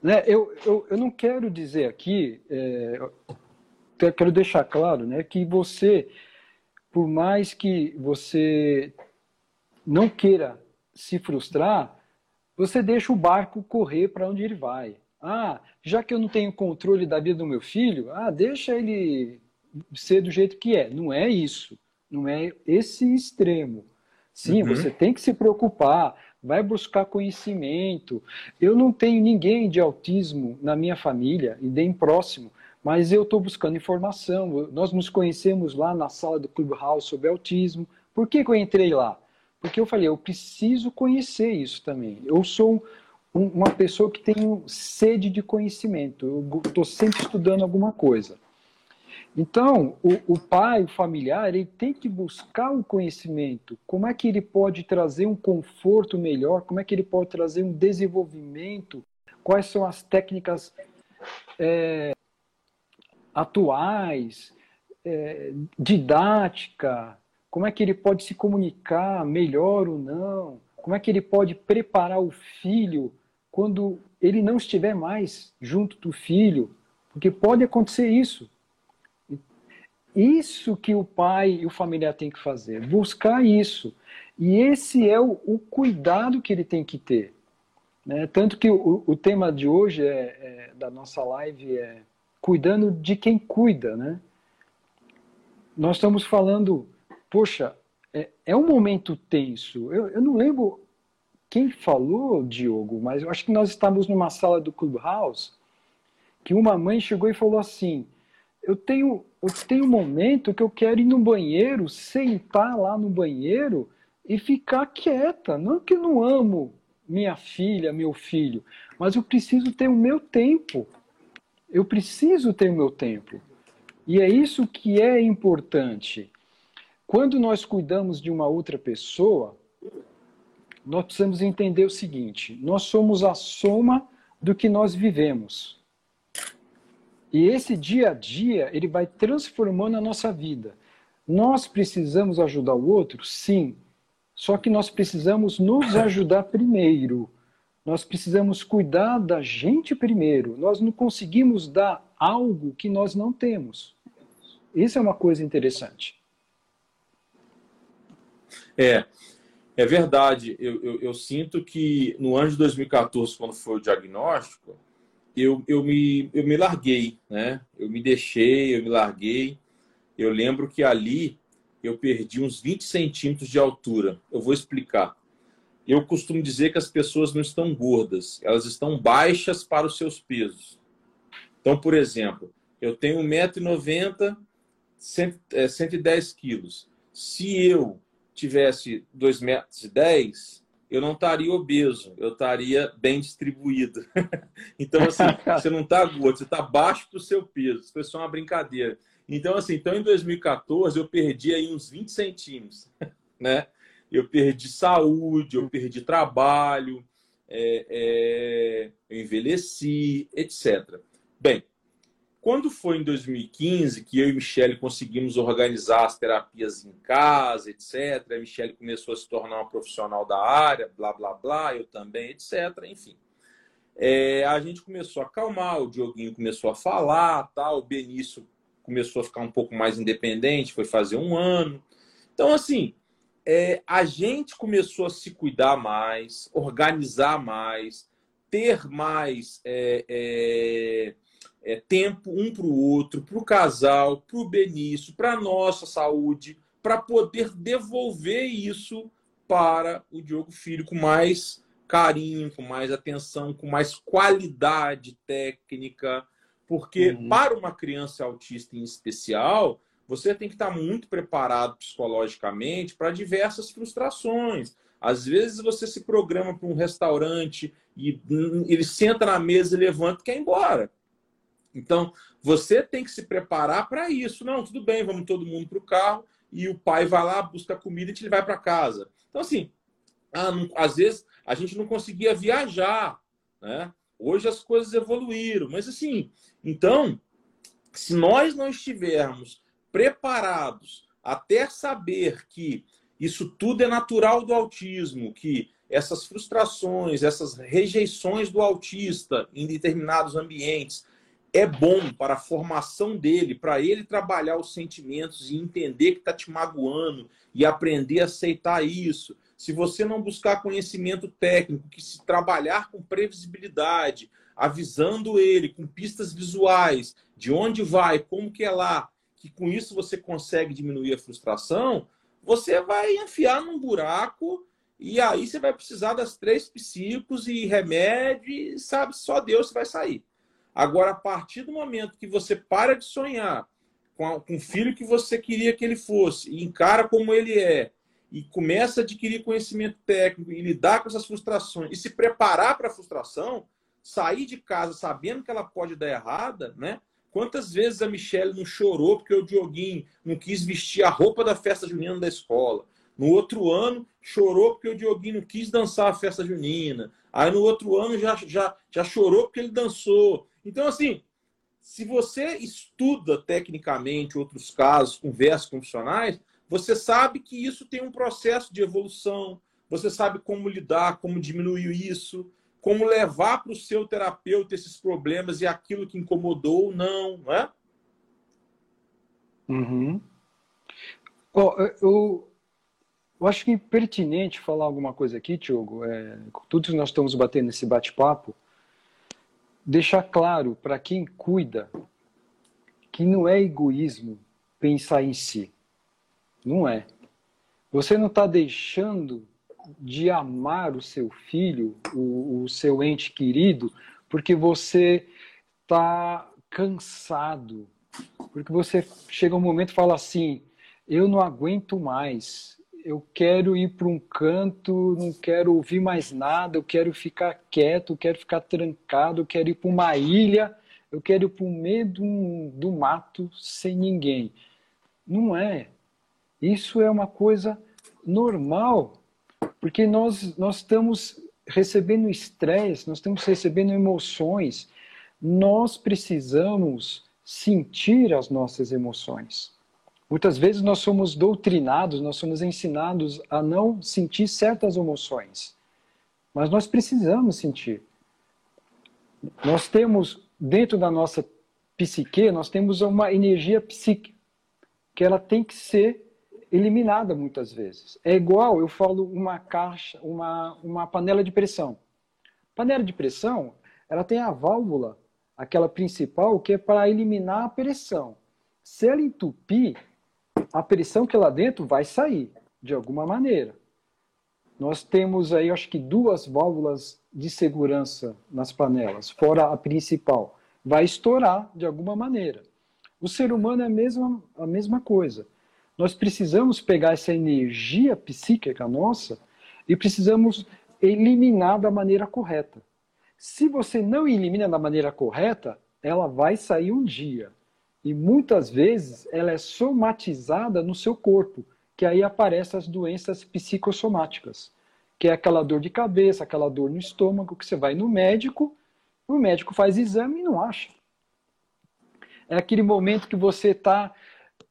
Speaker 1: Né? Eu, eu, eu não quero dizer aqui, é, eu quero deixar claro né, que você, por mais que você não queira se frustrar, você deixa o barco correr para onde ele vai. Ah, já que eu não tenho controle da vida do meu filho, ah, deixa ele ser do jeito que é. Não é isso. Não é esse extremo. Sim, uhum. você tem que se preocupar vai buscar conhecimento. Eu não tenho ninguém de autismo na minha família e nem próximo, mas eu estou buscando informação. Nós nos conhecemos lá na sala do Clubhouse sobre autismo. Por que, que eu entrei lá? Porque eu falei, eu preciso conhecer isso também. Eu sou um, uma pessoa que tem sede de conhecimento. Eu estou sempre estudando alguma coisa. Então, o, o, pai, o familiar, ele tem que buscar o conhecimento. Como é que ele pode trazer um conforto melhor? Como é que ele pode trazer um desenvolvimento? Quais são as técnicas é, atuais, é, didática? Como é que ele pode se comunicar melhor ou não? Como é que ele pode preparar o filho quando ele não estiver mais junto do filho? Porque pode acontecer isso isso que o pai e o familiar tem que fazer, buscar isso. E esse é o, o cuidado que ele tem que ter. Né? Tanto que o, o tema de hoje é, é, da nossa live é cuidando de quem cuida. Né? Nós estamos falando, poxa, é, é um momento tenso. Eu, eu não lembro quem falou, Diogo, mas eu acho que nós estávamos numa sala do Clubhouse que uma mãe chegou e falou assim: eu tenho, eu tenho um momento que eu quero ir no banheiro, sentar lá no banheiro e ficar quieta. Não que eu não amo minha filha, meu filho, mas eu preciso ter o meu tempo. Eu preciso ter o meu tempo. E é isso que é importante. Quando nós cuidamos de uma outra pessoa, nós precisamos entender o seguinte: nós somos a soma do que nós vivemos. E esse dia a dia, ele vai transformando a nossa vida. Nós precisamos ajudar o outro? Sim. Só que nós precisamos nos ajudar primeiro. Nós precisamos cuidar da gente primeiro. Nós não conseguimos dar algo que nós não temos. Isso é uma coisa interessante.
Speaker 2: É, é verdade. Eu, eu, eu sinto que no ano de 2014, quando foi o diagnóstico, eu, eu, me, eu me larguei, né? Eu me deixei, eu me larguei. Eu lembro que ali eu perdi uns 20 centímetros de altura. Eu vou explicar. Eu costumo dizer que as pessoas não estão gordas, elas estão baixas para os seus pesos. Então, por exemplo, eu tenho 1,90m, 110 quilos. Se eu tivesse 2,10 metros, eu não estaria obeso, eu estaria bem distribuído. então, assim, você não está gordo, você está abaixo do seu peso. Isso foi só uma brincadeira. Então, assim, então em 2014 eu perdi aí uns 20 centímetros, né? Eu perdi saúde, eu perdi trabalho, é, é, eu envelheci, etc. Bem, quando foi em 2015 que eu e Michele conseguimos organizar as terapias em casa, etc., a Michele começou a se tornar uma profissional da área, blá, blá, blá, eu também, etc., enfim. É, a gente começou a acalmar, o Dioguinho começou a falar, tal, o Benício começou a ficar um pouco mais independente, foi fazer um ano. Então, assim, é, a gente começou a se cuidar mais, organizar mais, ter mais é, é é, tempo um para o outro, para o casal, para o Benício, para a nossa saúde, para poder devolver isso para o Diogo Filho com mais carinho, com mais atenção, com mais qualidade técnica. Porque uhum. para uma criança autista em especial, você tem que estar muito preparado psicologicamente para diversas frustrações. Às vezes você se programa para um restaurante e hum, ele senta na mesa levanta e quer ir embora. Então, você tem que se preparar para isso. Não, tudo bem, vamos todo mundo para o carro e o pai vai lá, busca comida e te vai para casa. Então, assim, ah, às vezes a gente não conseguia viajar, né? Hoje as coisas evoluíram, mas assim, então, se nós não estivermos preparados até saber que isso tudo é natural do autismo, que essas frustrações, essas rejeições do autista em determinados ambientes é bom para a formação dele, para ele trabalhar os sentimentos e entender que está te magoando e aprender a aceitar isso. Se você não buscar conhecimento técnico, que se trabalhar com previsibilidade, avisando ele com pistas visuais, de onde vai, como que é lá, que com isso você consegue diminuir a frustração, você vai enfiar num buraco e aí você vai precisar das três psicos e remédio, e sabe, só Deus vai sair. Agora, a partir do momento que você para de sonhar com, a, com o filho que você queria que ele fosse, e encara como ele é, e começa a adquirir conhecimento técnico e lidar com essas frustrações e se preparar para a frustração, sair de casa sabendo que ela pode dar errada, né? Quantas vezes a Michelle não chorou porque o Dioguinho não quis vestir a roupa da festa junina da escola? No outro ano, chorou porque o Dioguinho não quis dançar a festa junina. Aí no outro ano já, já, já chorou porque ele dançou. Então, assim, se você estuda tecnicamente outros casos, conversa com profissionais, você sabe que isso tem um processo de evolução, você sabe como lidar, como diminuir isso como levar para o seu terapeuta esses problemas e aquilo que incomodou ou não, não é?
Speaker 1: Uhum. Eu, eu acho que é pertinente falar alguma coisa aqui, Tiago. É, tudo que nós estamos batendo nesse bate-papo, deixar claro para quem cuida que não é egoísmo pensar em si. Não é. Você não está deixando de amar o seu filho, o, o seu ente querido, porque você está cansado, porque você chega um momento e fala assim: eu não aguento mais, eu quero ir para um canto, não quero ouvir mais nada, eu quero ficar quieto, eu quero ficar trancado, eu quero ir para uma ilha, eu quero ir para o meio do, do mato sem ninguém. Não é. Isso é uma coisa normal porque nós, nós estamos recebendo estresse, nós estamos recebendo emoções. Nós precisamos sentir as nossas emoções. Muitas vezes nós somos doutrinados, nós somos ensinados a não sentir certas emoções. Mas nós precisamos sentir. Nós temos, dentro da nossa psique, nós temos uma energia psíquica, que ela tem que ser eliminada muitas vezes. É igual, eu falo, uma caixa, uma, uma panela de pressão. Panela de pressão, ela tem a válvula, aquela principal, que é para eliminar a pressão. Se ela entupir, a pressão que é lá dentro vai sair, de alguma maneira. Nós temos aí, acho que duas válvulas de segurança nas panelas, fora a principal. Vai estourar de alguma maneira. O ser humano é a mesma, a mesma coisa. Nós precisamos pegar essa energia psíquica nossa e precisamos eliminar da maneira correta. Se você não elimina da maneira correta, ela vai sair um dia. E muitas vezes ela é somatizada no seu corpo, que aí aparecem as doenças psicossomáticas, que é aquela dor de cabeça, aquela dor no estômago, que você vai no médico, o médico faz exame e não acha. É aquele momento que você está,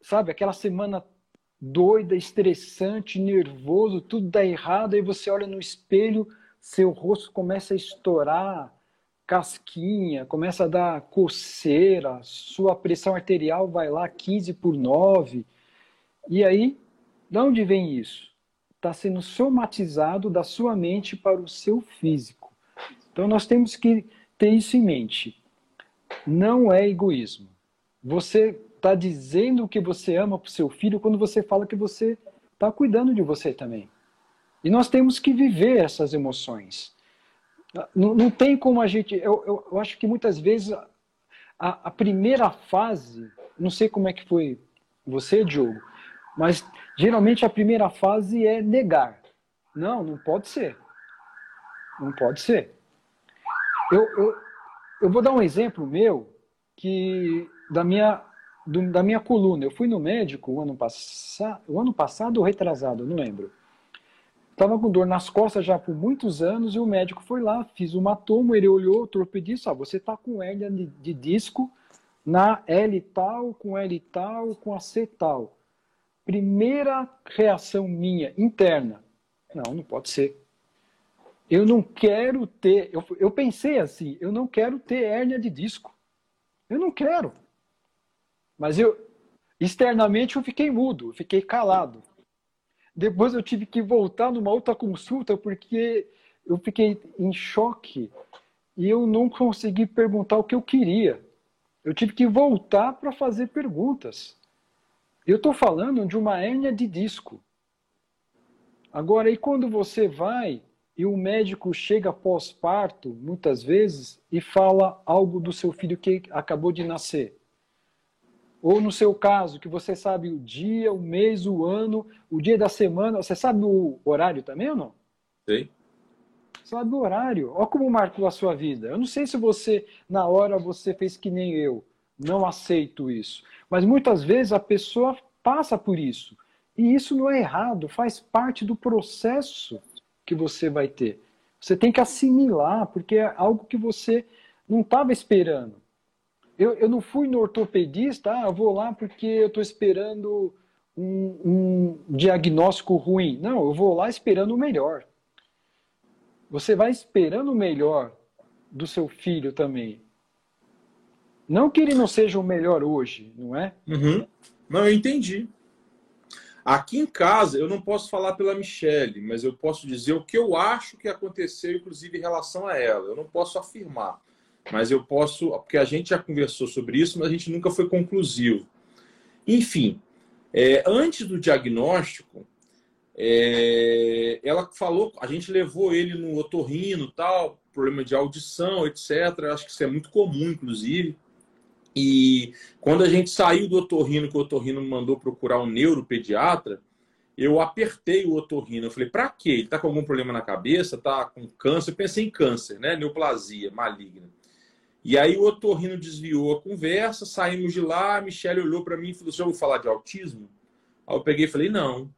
Speaker 1: sabe, aquela semana doida, estressante, nervoso, tudo dá errado, aí você olha no espelho, seu rosto começa a estourar, casquinha, começa a dar coceira, sua pressão arterial vai lá 15 por 9. E aí, de onde vem isso? Está sendo somatizado da sua mente para o seu físico. Então nós temos que ter isso em mente. Não é egoísmo. Você está dizendo que você ama para o seu filho quando você fala que você está cuidando de você também. E nós temos que viver essas emoções. Não, não tem como a gente. Eu, eu, eu acho que muitas vezes a, a, primeira fase, não sei como é que foi você, Diogo, mas geralmente a primeira fase é negar. Não, não pode ser. Não pode ser. Eu, eu, eu vou dar um exemplo meu que da minha do, da minha coluna. Eu fui no médico o ano, passa, o ano passado ou retrasado, não lembro. Estava com dor nas costas já por muitos anos e o médico foi lá, fiz uma tomo, ele olhou, o e disse, ah, você está com hérnia de, de, disco na L tal, com L tal, com a C tal. Primeira reação minha, interna, não, não pode ser. Eu não quero ter, eu, eu pensei assim, eu não quero ter hérnia de disco. Eu não quero. Mas eu, externamente, eu fiquei mudo, eu fiquei calado. Depois eu tive que voltar numa outra consulta porque eu fiquei em choque e eu não consegui perguntar o que eu queria. Eu tive que voltar para fazer perguntas. Eu estou falando de uma hérnia de disco. Agora, e quando você vai e o médico chega pós-parto, muitas vezes, e fala algo do seu filho que acabou de nascer? Ou no seu caso, que você sabe o dia, o mês, o ano, o dia da semana. Você sabe o horário também ou não?
Speaker 2: Sei.
Speaker 1: Sabe o horário. Olha como marcou a sua vida. Eu não sei se você, na hora, você fez que nem eu. Não aceito isso. Mas muitas vezes a pessoa passa por isso. E isso não é errado, faz parte do processo que você vai ter. Você tem que assimilar, porque é algo que você não estava esperando. Eu, eu não fui no ortopedista, ah, eu vou lá porque eu estou esperando um, um diagnóstico ruim. Não, eu vou lá esperando o melhor. Você vai esperando o melhor do seu filho também. Não que ele não seja o melhor hoje, não é?
Speaker 2: Uhum. Não, eu entendi. Aqui em casa, eu não posso falar pela Michelle, mas eu posso dizer o que eu acho que aconteceu, inclusive em relação a ela. Eu não posso afirmar, mas eu posso, porque a gente já conversou sobre isso, mas a gente nunca foi conclusivo. Enfim, é, antes do diagnóstico, é, ela falou, a gente levou ele no otorrino, tal, problema de audição, etc. Acho que isso é muito comum, inclusive. E quando a gente saiu do otorrino, que o otorrino me mandou procurar um neuropediatra, eu apertei o otorrino. Eu falei, pra quê? Ele tá com algum problema na cabeça? Tá com câncer? Eu pensei em câncer, né? Neoplasia maligna. E aí o otorrino desviou a conversa, saímos de lá, a Michelle olhou para mim e falou, já vou falar de autismo? Aí eu peguei e falei, não,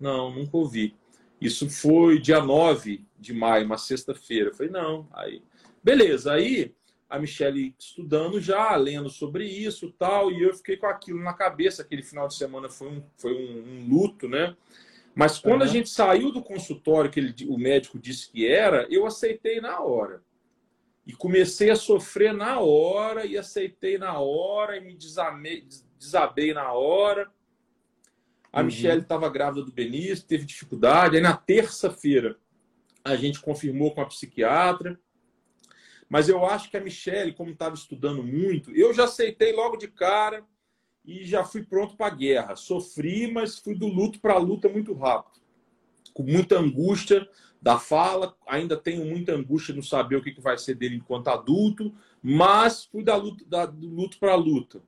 Speaker 2: não, nunca ouvi. Isso foi dia 9 de maio, uma sexta-feira. Eu falei, não. Aí, beleza. Aí a Michelle estudando já, lendo sobre isso tal, e eu fiquei com aquilo na cabeça. Aquele final de semana foi um, foi um, um luto, né? Mas quando uhum. a gente saiu do consultório, que ele, o médico disse que era, eu aceitei na hora. E comecei a sofrer na hora, e aceitei na hora, e me desamei, desabei na hora. A uhum. Michelle estava grávida do Benício, teve dificuldade. Aí na terça-feira a gente confirmou com a psiquiatra. Mas eu acho que a Michelle, como estava estudando muito, eu já aceitei logo de cara e já fui pronto para a guerra. Sofri, mas fui do luto para a luta muito rápido. Com muita angústia da fala, ainda tenho muita angústia no saber o que vai ser dele enquanto adulto, mas fui da luta, da, do luto para a luta.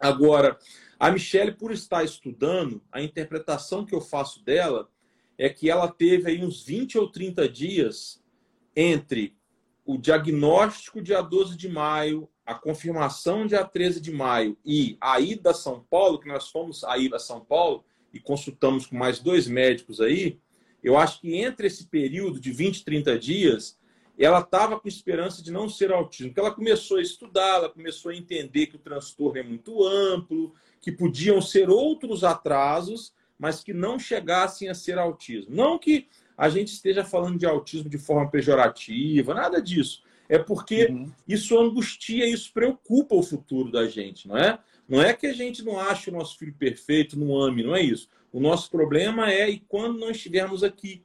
Speaker 2: Agora, a Michelle, por estar estudando, a interpretação que eu faço dela é que ela teve aí uns 20 ou 30 dias entre o diagnóstico dia 12 de maio, a confirmação dia 13 de maio e a ida a São Paulo, que nós fomos a ir a São Paulo e consultamos com mais dois médicos aí, eu acho que entre esse período de 20, 30 dias, ela estava com esperança de não ser autismo, porque ela começou a estudar, ela começou a entender que o transtorno é muito amplo, que podiam ser outros atrasos, mas que não chegassem a ser autismo. Não que a gente esteja falando de autismo de forma pejorativa, nada disso. É porque uhum. isso angustia, isso preocupa o futuro da gente, não é? Não é que a gente não ache o nosso filho perfeito, não ame, não é isso. O nosso problema é e quando não estivermos aqui,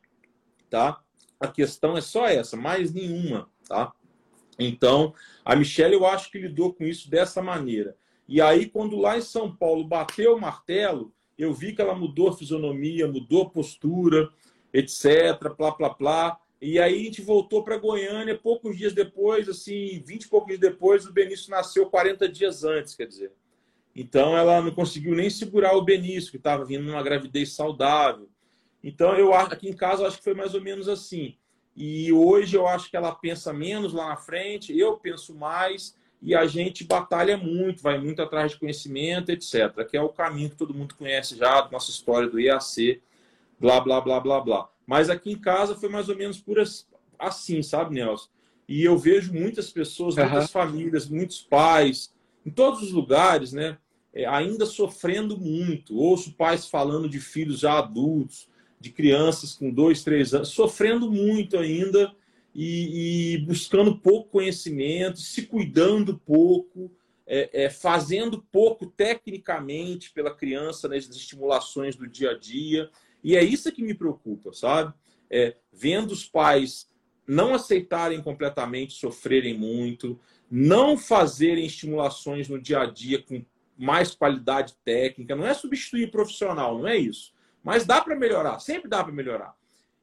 Speaker 2: tá? A questão é só essa, mais nenhuma, tá? Então, a Michelle eu acho que lidou com isso dessa maneira. E aí, quando lá em São Paulo bateu o martelo, eu vi que ela mudou a fisionomia, mudou a postura, etc, plá, plá, plá. E aí a gente voltou para Goiânia poucos dias depois, assim, 20 e poucos dias depois, o Benício nasceu 40 dias antes, quer dizer. Então ela não conseguiu nem segurar o Benício, que estava vindo numa gravidez saudável. Então eu aqui em casa eu acho que foi mais ou menos assim. E hoje eu acho que ela pensa menos lá na frente, eu penso mais e a gente batalha muito, vai muito atrás de conhecimento, etc. Que é o caminho que todo mundo conhece já da nossa história do IAC blá, blá, blá, blá, blá. Mas aqui em casa foi mais ou menos por assim, sabe, Nelson? E eu vejo muitas pessoas, muitas uhum. famílias, muitos pais, em todos os lugares, né? É, ainda sofrendo muito. Ouço pais falando de filhos já adultos, de crianças com dois, três anos, sofrendo muito ainda e, e buscando pouco conhecimento, se cuidando pouco, é, é, fazendo pouco tecnicamente pela criança nas estimulações do dia a dia. E é isso que me preocupa, sabe? É, vendo os pais não aceitarem completamente, sofrerem muito, não fazerem estimulações no dia a dia com mais qualidade técnica, não é substituir profissional, não é isso. Mas dá para melhorar, sempre dá para melhorar.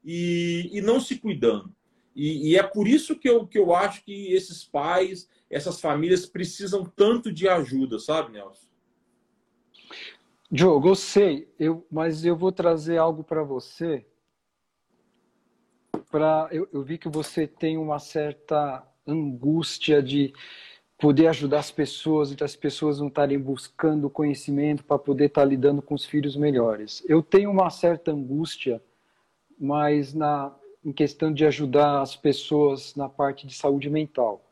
Speaker 2: E, e não se cuidando. E, e, é por isso que eu, que eu acho que esses pais, essas famílias precisam tanto de ajuda, sabe, Nelson?
Speaker 1: Diogo, eu sei, eu, mas eu vou trazer algo para você. Pra, eu, eu vi que você tem uma certa angústia de poder ajudar as pessoas e as pessoas não estarem buscando conhecimento para poder estar lidando com os filhos melhores. Eu tenho uma certa angústia, mas na em questão de ajudar as pessoas na parte de saúde mental.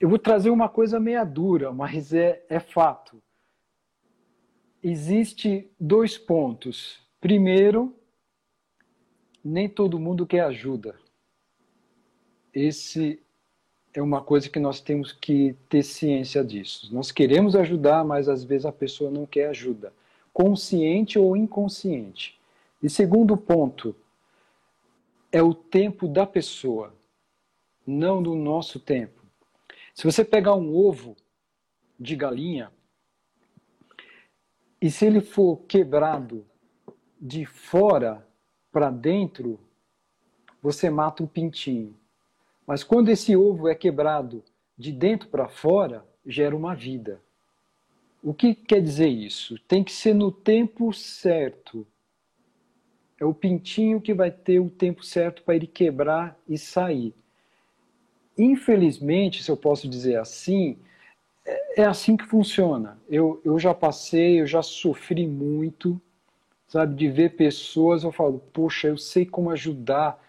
Speaker 1: Eu vou trazer uma coisa meia dura, mas é, é fato. Existe dois pontos. Primeiro, nem todo mundo quer ajuda. Esse é uma coisa que nós temos que ter ciência disso. Nós queremos ajudar, mas às vezes a pessoa não quer ajuda, consciente ou inconsciente. E segundo ponto, é o tempo da pessoa, não do nosso tempo. Se você pegar um ovo de galinha e se ele for quebrado de fora para dentro, você mata um pintinho. Mas quando esse ovo é quebrado de dentro para fora, gera uma vida. O que quer dizer isso? Tem que ser no tempo certo. É o pintinho que vai ter o tempo certo para ele quebrar e sair. Infelizmente, se eu posso dizer assim, é, é assim que funciona. Eu, eu já passei, eu já sofri muito, sabe, de ver pessoas, eu falo, poxa, eu sei como ajudar,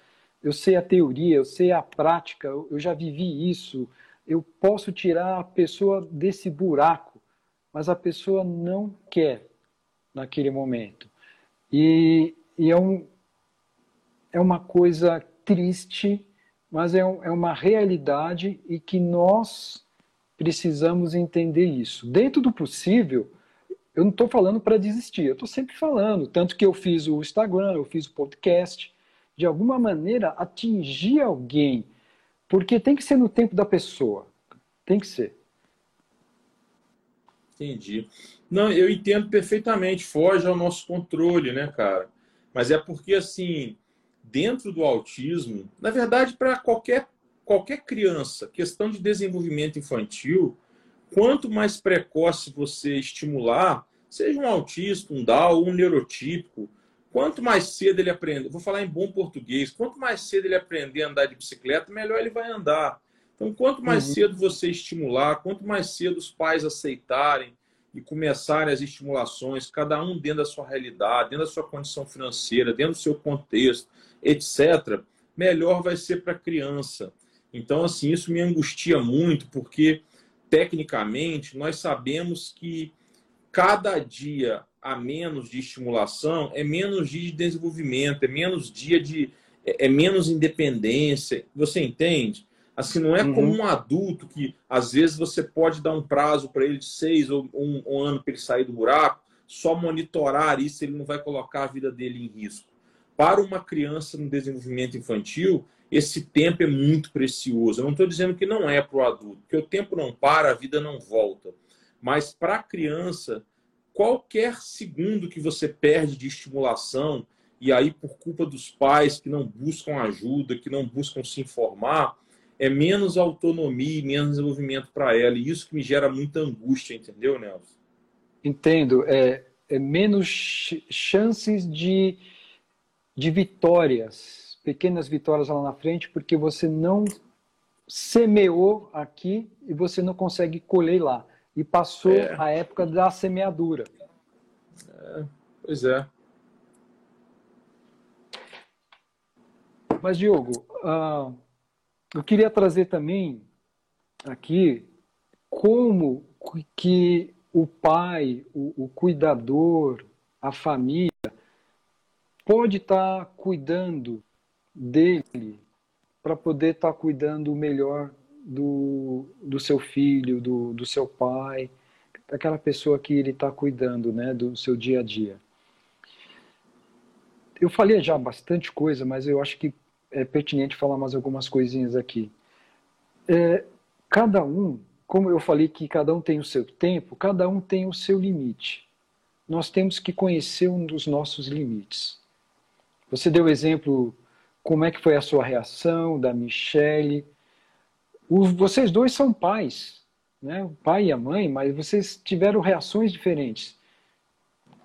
Speaker 1: eu sei a teoria, eu sei a prática, eu já vivi isso, eu posso tirar a pessoa desse buraco, mas a pessoa não quer naquele momento. E, e é, um, é uma coisa triste, mas é, um, é uma realidade e que nós precisamos entender isso. Dentro do possível, eu não estou falando para desistir, eu estou sempre falando, tanto que eu fiz o Instagram, eu fiz o podcast, de alguma maneira, atingir alguém. Porque tem que ser no tempo da pessoa. Tem que ser.
Speaker 2: Entendi. Não, eu entendo perfeitamente. Foge ao nosso controle, né, cara? Mas é porque, assim, dentro do autismo, na verdade, para qualquer, qualquer criança, questão de desenvolvimento infantil, quanto mais precoce você estimular, seja um autista, um Down, um neurotípico, Quanto mais cedo ele aprender, vou falar em bom português, quanto mais cedo ele aprender a andar de bicicleta, melhor ele vai andar. Então, quanto mais uhum. cedo você estimular, quanto mais cedo os pais aceitarem e começarem as estimulações, cada um dentro da sua realidade, dentro da sua condição financeira, dentro do seu contexto, etc., melhor vai ser para a criança. Então, assim, isso me angustia muito, porque, tecnicamente, nós sabemos que cada dia a menos de estimulação, é menos dia de desenvolvimento, é menos dia de. é, é menos independência. Você entende? Assim, não é uhum. como um adulto que às vezes você pode dar um prazo para ele de seis ou um, um ano para ele sair do buraco, só monitorar isso, ele não vai colocar a vida dele em risco. Para uma criança no desenvolvimento infantil, esse tempo é muito precioso. Eu não estou dizendo que não é para o adulto, porque o tempo não para, a vida não volta. Mas para a criança, qualquer segundo que você perde de estimulação, e aí por culpa dos pais que não buscam ajuda, que não buscam se informar, é menos autonomia e menos desenvolvimento para ela. E isso que me gera muita angústia, entendeu, Nelson?
Speaker 1: Entendo. É, é menos chances de, de vitórias, pequenas vitórias lá na frente, porque você não semeou aqui e você não consegue colher lá e passou é. a época da semeadura.
Speaker 2: É, pois é.
Speaker 1: Mas, Diogo, uh, eu queria trazer também aqui como que o pai, o, o cuidador, a família, pode estar tá cuidando dele para poder estar tá cuidando melhor do, do seu filho, do, do seu pai, daquela pessoa que ele está cuidando né, do seu dia a dia. Eu falei já bastante coisa, mas eu acho que é pertinente falar mais algumas coisinhas aqui. É, cada um, como eu falei que cada um tem o seu tempo, cada um tem o seu limite. Nós temos que conhecer um dos nossos limites. Você deu exemplo como é que foi a sua reação da Michelle, vocês dois são pais. né? o pai e a mãe, mas vocês tiveram reações diferentes.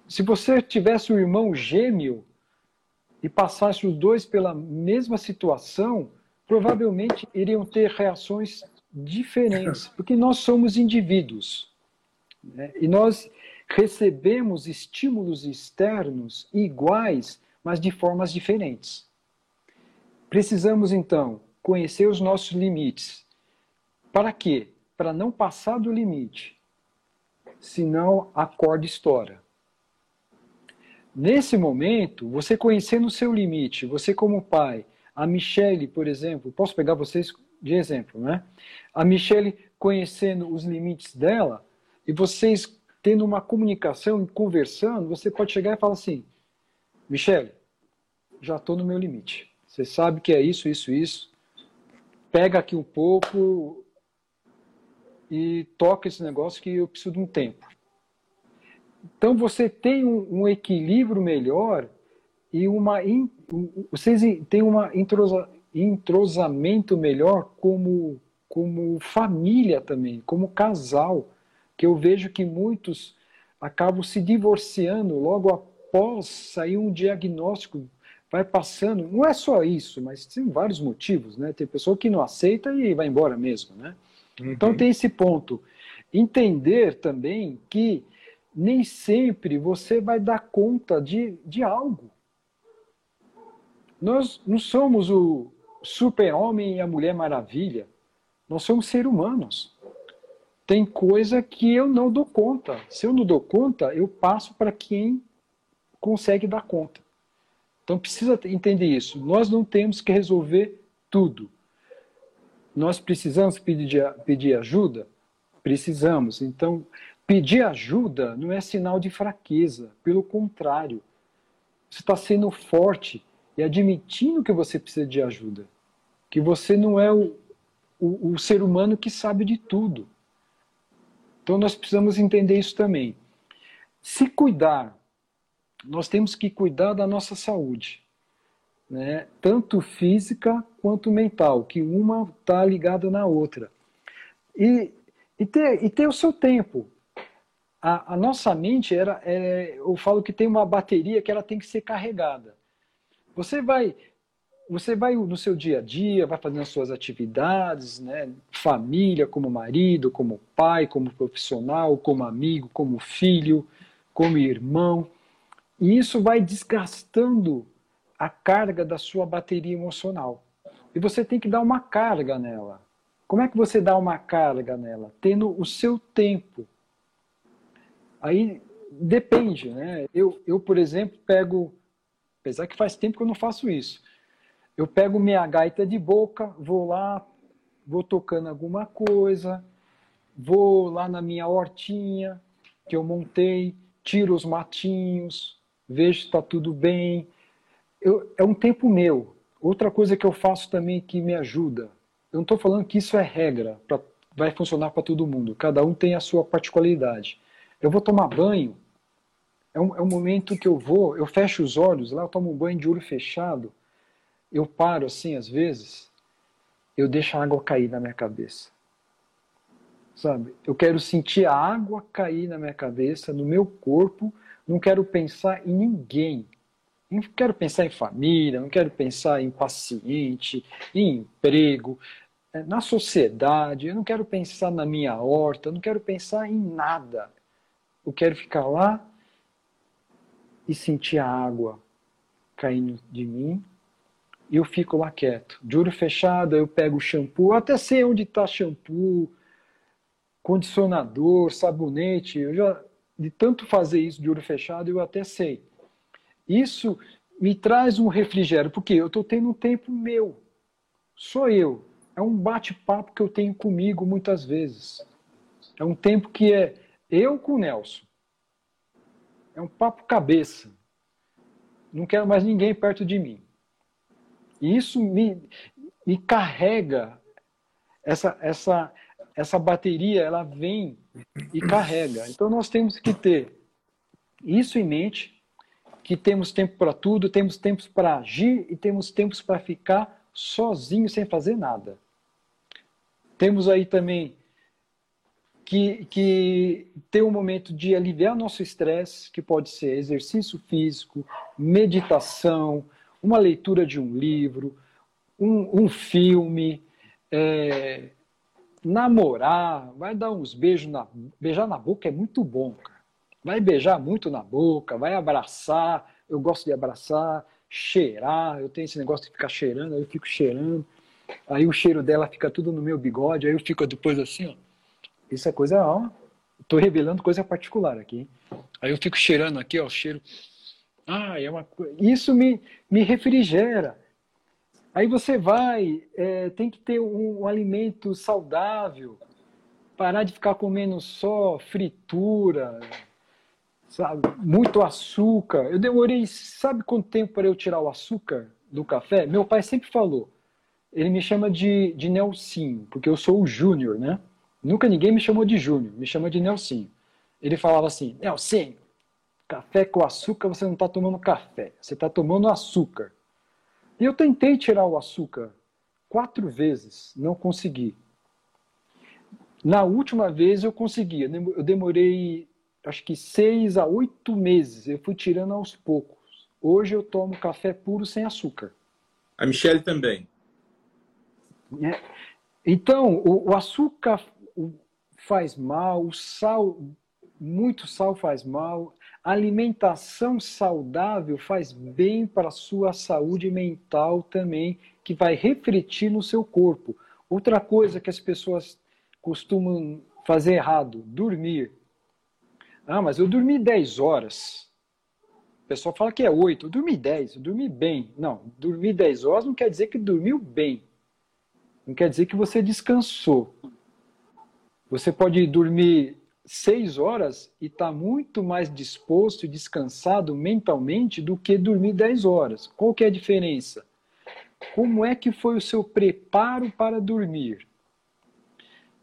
Speaker 1: Se você tivesse um irmão gêmeo e passasse os dois pela mesma situação, provavelmente iriam ter reações diferentes, porque nós somos indivíduos. Né? E nós recebemos estímulos externos iguais, mas de formas diferentes. Precisamos, então, conhecer os nossos limites. Para quê? Para não passar do limite. Senão a corda estoura. Nesse momento, você conhecendo o seu limite, você como pai, a Michelle, por exemplo, posso pegar vocês de exemplo, né? A Michelle conhecendo os limites dela e vocês tendo uma comunicação e conversando, você pode chegar e falar assim: Michelle, já estou no meu limite. Você sabe que é isso, isso, isso. Pega aqui um pouco e toca esse negócio que eu preciso de um tempo. Então você tem um, um equilíbrio melhor e uma in, vocês têm uma entrosa, entrosamento melhor como como família também, como casal, que eu vejo que muitos acabam se divorciando logo após sair um diagnóstico, vai passando, não é só isso, mas tem vários motivos, né? Tem pessoa que não aceita e vai embora mesmo, né? Uhum. Então tem esse ponto. Entender também que nem sempre você vai dar conta de, de algo. Nós não somos o super-homem e a mulher maravilha. Nós somos seres humanos. Tem coisa que eu não dou conta. Se eu não dou conta, eu passo para quem consegue dar conta. Então precisa entender isso. Nós não temos que resolver tudo. Nós precisamos pedir, pedir ajuda? Precisamos. Então, Pedir ajuda não é sinal de fraqueza, pelo contrário. Você está sendo forte e admitindo que você precisa de ajuda. Que você não é o, o, o ser humano que sabe de tudo. Então nós precisamos entender isso também. Se cuidar, nós temos que cuidar da nossa saúde, né? tanto física quanto mental, que uma está ligada na outra. E, e, ter, e ter o seu tempo a, a nossa mente era, é, eu falo que tem uma bateria que ela tem que ser carregada. Você vai, você vai no seu dia a dia, vai fazendo as suas atividades, né? família, como marido, como pai, como profissional, como amigo, como filho, como irmão. E isso vai desgastando a carga da sua bateria emocional. E você tem que dar uma carga nela. Como é que você dá uma carga nela? Tendo o seu tempo Aí depende, né? Eu, eu, por exemplo, pego, apesar que faz tempo que eu não faço isso, eu pego minha gaita de boca, vou lá, vou tocando alguma coisa, vou lá na minha hortinha que eu montei, tiro os matinhos, vejo se está tudo bem. Eu, é um tempo meu. Outra coisa que eu faço também que me ajuda, eu não estou falando que isso é regra, pra, vai funcionar para todo mundo. Cada um tem a sua particularidade. Eu vou tomar banho. É um, é um momento que eu vou, eu fecho os olhos, lá eu tomo um banho de olho fechado. Eu paro assim, às vezes, eu deixo a água cair na minha cabeça. Sabe? Eu quero sentir a água cair na minha cabeça, no meu corpo. Não quero pensar em ninguém. Não quero pensar em família, não quero pensar em paciente, em emprego, é, na sociedade. Eu não quero pensar na minha horta, não quero pensar em nada. Eu quero ficar lá e sentir a água caindo de mim e eu fico lá quieto. De olho fechado, eu pego o shampoo, até sei onde está shampoo, condicionador, sabonete. Eu já, de tanto fazer isso de olho fechado, eu até sei. Isso me traz um refrigério, porque eu estou tendo um tempo meu. Sou eu. É um bate-papo que eu tenho comigo muitas vezes. É um tempo que é eu com o Nelson. É um papo cabeça. Não quero mais ninguém perto de mim. E isso me, me carrega. Essa, essa, essa bateria, ela vem e carrega. Então nós temos que ter isso em mente, que temos tempo para tudo, temos tempos para agir e temos tempos para ficar sozinho sem fazer nada. Temos aí também que, que tem um momento de aliviar nosso estresse, que pode ser exercício físico, meditação, uma leitura de um livro, um, um filme, é, namorar, vai dar uns beijos na beijar na boca é muito bom, cara. Vai beijar muito na boca, vai abraçar. Eu gosto de abraçar, cheirar. Eu tenho esse negócio de ficar cheirando, aí eu fico cheirando. Aí o cheiro dela fica tudo no meu bigode, aí eu fico depois assim, ó. Isso é coisa, ó. Tô revelando coisa particular aqui. Aí eu fico cheirando aqui, ó, o cheiro. Ah, é uma Isso me, me refrigera. Aí você vai, é, tem que ter um, um, alimento saudável, parar de ficar comendo só fritura, sabe? Muito açúcar. Eu demorei, sabe quanto tempo para eu tirar o açúcar do café? Meu pai sempre falou. Ele me chama de, de Nelsinho, porque eu sou o Júnior, né? Nunca ninguém me chamou de Júnior, me chama de Nelsinho. Ele falava assim: Nelsinho, café com açúcar você não está tomando café, você está tomando açúcar. E eu tentei tirar o açúcar quatro vezes, não consegui. Na última vez eu consegui, eu demorei acho que seis a oito meses, eu fui tirando aos poucos. Hoje eu tomo café puro sem açúcar.
Speaker 2: A Michelle também.
Speaker 1: É. Então, o, o açúcar faz mal, o sal, muito sal faz mal, a alimentação saudável faz bem para a sua saúde mental também, que vai refletir no seu corpo. Outra coisa que as pessoas costumam fazer errado, dormir. Ah, mas eu dormi 10 horas. O pessoal fala que é 8, eu dormi 10, eu dormi bem. Não, dormir 10 horas não quer dizer que dormiu bem. Não quer dizer que você descansou. Você pode dormir seis horas e está muito mais disposto e descansado mentalmente do que dormir dez horas. Qual que é a diferença? Como é que foi o seu preparo para dormir?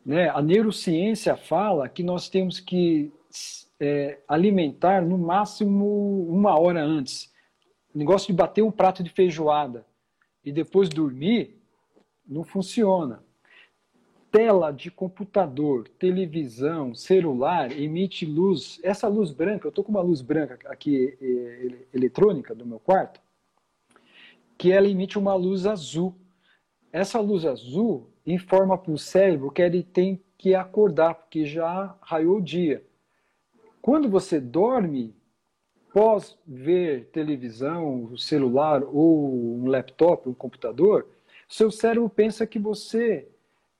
Speaker 1: Né? A neurociência fala que nós temos que é, alimentar no máximo uma hora antes. O negócio de bater um prato de feijoada e depois dormir não funciona tela de computador, televisão, celular emite luz. Essa luz branca, eu estou com uma luz branca aqui eletrônica do meu quarto, que ela emite uma luz azul. Essa luz azul informa para o cérebro que ele tem que acordar, porque já raiou o dia. Quando você dorme, pós ver televisão, celular ou um laptop, um computador, seu cérebro pensa que você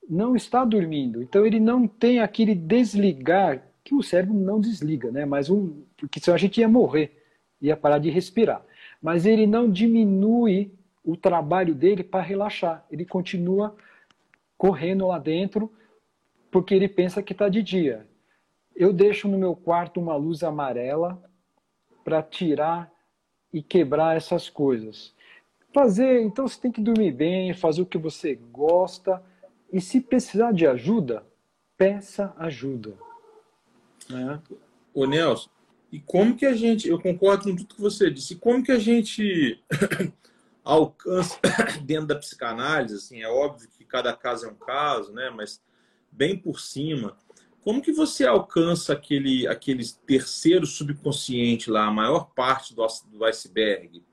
Speaker 1: não está dormindo. Então ele não tem aquele desligar, que o cérebro não desliga, né? Mas um, porque senão a gente ia morrer, ia parar de respirar. Mas ele não diminui o trabalho dele para relaxar. Ele continua correndo lá dentro porque ele pensa que está de dia. Eu deixo no meu quarto uma luz amarela para tirar e quebrar essas coisas. Fazer, então você tem que dormir bem, fazer o que você gosta e se precisar de ajuda, peça ajuda.
Speaker 2: Né? Ô Nelson, e como que a gente, eu concordo com tudo que você disse, como que a gente alcança dentro da psicanálise, assim, é óbvio que cada caso é um caso, né, mas bem por cima, como que você alcança aquele, aquele terceiro subconsciente lá, a maior parte do, do iceberg,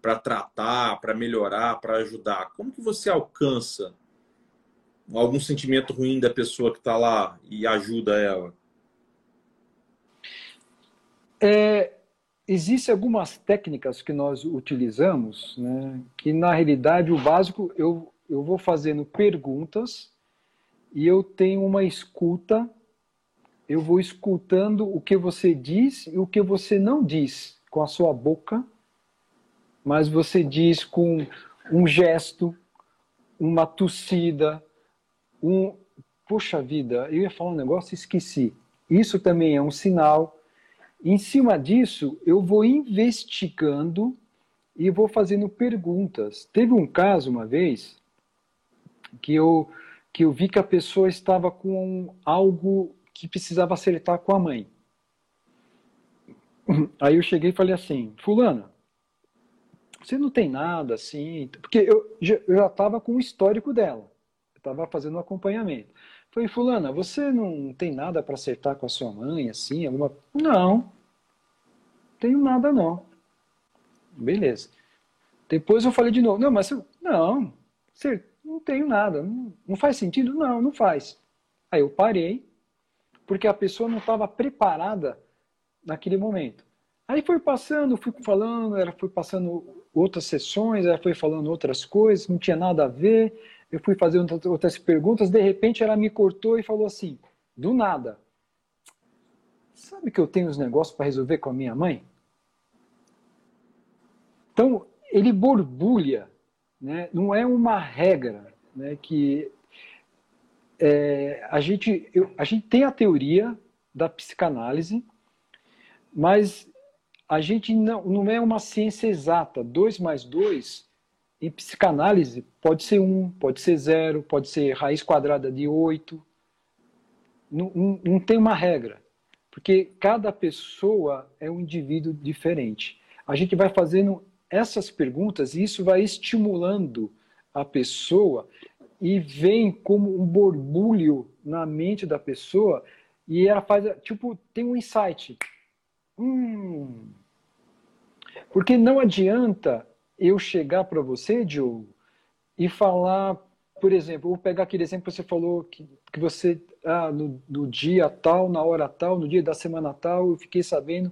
Speaker 2: para tratar, para melhorar, para ajudar? Como que você alcança algum sentimento ruim da pessoa que está lá e ajuda ela?
Speaker 1: É, Existem algumas técnicas que nós utilizamos, né, que na realidade o básico eu, eu vou fazendo perguntas e eu tenho uma escuta, eu vou escutando o que você diz e o que você não diz com a sua boca, mas você diz com um gesto, uma tossida, um. Poxa vida, eu ia falar um negócio e esqueci. Isso também é um sinal. Em cima disso, eu vou investigando e vou fazendo perguntas. Teve um caso uma vez que eu, que eu vi que a pessoa estava com algo que precisava acertar com a mãe. Aí eu cheguei e falei assim, fulana, você não tem nada assim, porque eu já estava com o histórico dela estava fazendo um acompanhamento. Falei, fulana, você não tem nada para acertar com a sua mãe, assim, alguma... Não, tenho nada não. Beleza. Depois eu falei de novo, não, mas eu... não, não tenho nada, não faz sentido? Não, não faz. Aí eu parei, porque a pessoa não estava preparada naquele momento. Aí foi passando, fui falando, ela foi passando outras sessões, ela foi falando outras coisas, não tinha nada a ver. Eu fui fazendo outras perguntas, de repente ela me cortou e falou assim, do nada. Sabe que eu tenho uns negócios para resolver com a minha mãe? Então, ele borbulha, né? não é uma regra né? que é, a, gente, eu, a gente tem a teoria da psicanálise, mas a gente não, não é uma ciência exata. 2 mais 2, em psicanálise, pode ser 1, um, pode ser 0, pode ser raiz quadrada de 8. Não, não, não tem uma regra, porque cada pessoa é um indivíduo diferente. A gente vai fazendo essas perguntas e isso vai estimulando a pessoa e vem como um borbulho na mente da pessoa e ela faz, tipo, tem um insight. Hum. Porque não adianta eu chegar para você, Diogo, e falar, por exemplo, vou pegar aquele exemplo que você falou que, que você, ah, no, no dia tal, na hora tal, no dia da semana tal, eu fiquei sabendo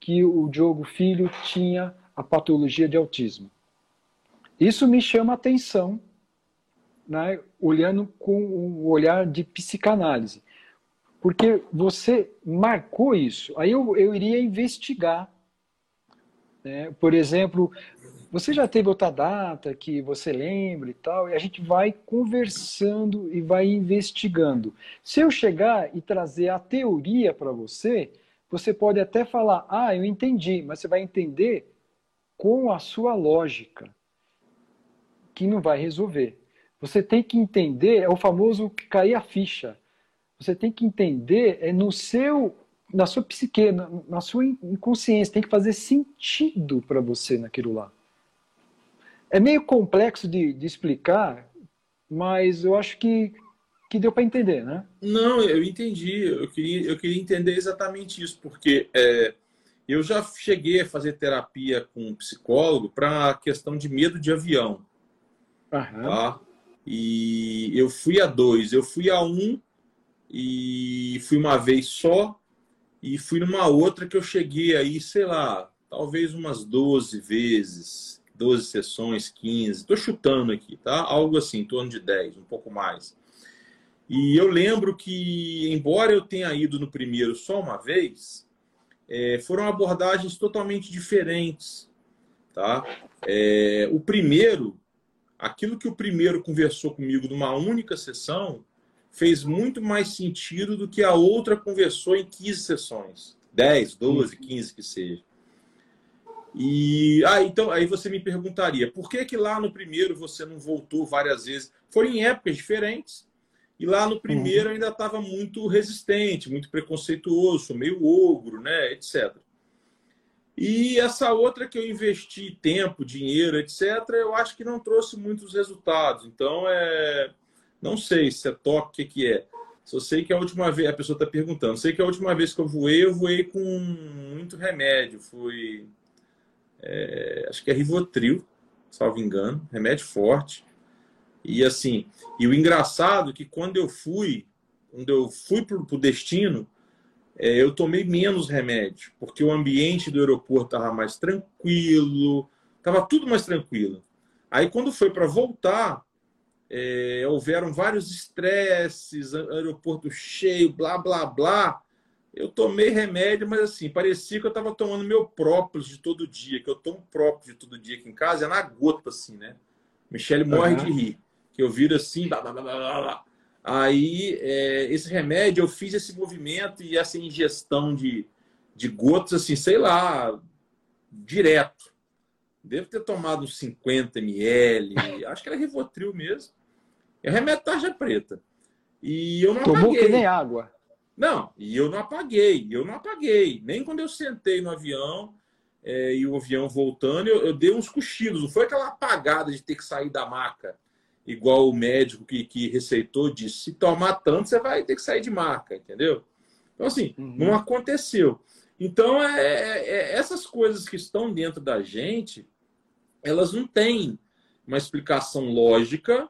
Speaker 1: que o Diogo Filho tinha a patologia de autismo. Isso me chama atenção né, olhando com um olhar de psicanálise. Porque você marcou isso. Aí eu, eu iria investigar. Né? Por exemplo, você já teve outra data que você lembra e tal, e a gente vai conversando e vai investigando. Se eu chegar e trazer a teoria para você, você pode até falar, ah, eu entendi, mas você vai entender com a sua lógica, que não vai resolver. Você tem que entender, é o famoso cair a ficha. Você tem que entender é no seu, na sua psique, na, na sua inconsciência, tem que fazer sentido para você naquilo lá. É meio complexo de, de explicar, mas eu acho que, que deu para entender, né?
Speaker 2: Não, eu entendi. Eu queria, eu queria entender exatamente isso, porque é, eu já cheguei a fazer terapia com um psicólogo para a questão de medo de avião. Uhum. Tá? E eu fui a dois. Eu fui a um e fui uma vez só. E fui numa outra que eu cheguei aí, sei lá, talvez umas 12 vezes, 12 sessões, 15. Estou chutando aqui, tá? Algo assim, em torno de 10, um pouco mais. E eu lembro que, embora eu tenha ido no primeiro só uma vez, é, foram abordagens totalmente diferentes. Tá? É, o primeiro, aquilo que o primeiro conversou comigo numa única sessão fez muito mais sentido do que a outra conversou em 15 sessões. 10, 12, 15 que seja. E ah, então aí você me perguntaria, por que que lá no primeiro você não voltou várias vezes? Foram em épocas diferentes. E lá no primeiro uhum. ainda estava muito resistente, muito preconceituoso, meio ogro, né, etc. E essa outra que eu investi tempo, dinheiro, etc., eu acho que não trouxe muitos resultados. Então, é... não sei se é toque, o que, é. Só sei que a última vez, a pessoa está perguntando, sei que a última vez que eu voei, eu voei com muito remédio. Foi, é... acho que é Rivotril, salvo engano, remédio forte. E assim, e o engraçado é que quando eu fui, quando eu fui para o destino, é, eu tomei menos remédio, porque o ambiente do aeroporto estava mais tranquilo, estava tudo mais tranquilo. Aí, quando foi para voltar, é, houveram vários estresses, aeroporto cheio, blá, blá, blá. Eu tomei remédio, mas assim, parecia que eu estava tomando meu próprio de todo dia, que eu tomo próprio de todo dia aqui em casa, é na gota, assim, né? Michele morre uhum. de rir. Que eu viro assim, blá, blá, blá, blá, blá. Aí, é, esse remédio, eu fiz esse movimento e essa ingestão de, de gotas, assim, sei lá, direto. Devo ter tomado uns 50 ml, acho que era Rivotril mesmo. É remédio tarja preta. E eu não
Speaker 1: Tomou apaguei. que nem água.
Speaker 2: Não, e eu não apaguei, eu não apaguei. Nem quando eu sentei no avião é, e o avião voltando, eu, eu dei uns cochilos. Não foi aquela apagada de ter que sair da maca igual o médico que, que receitou disse, se tomar tanto, você vai ter que sair de marca, entendeu? Então, assim, uhum. não aconteceu. Então, é, é, é, essas coisas que estão dentro da gente, elas não têm uma explicação lógica,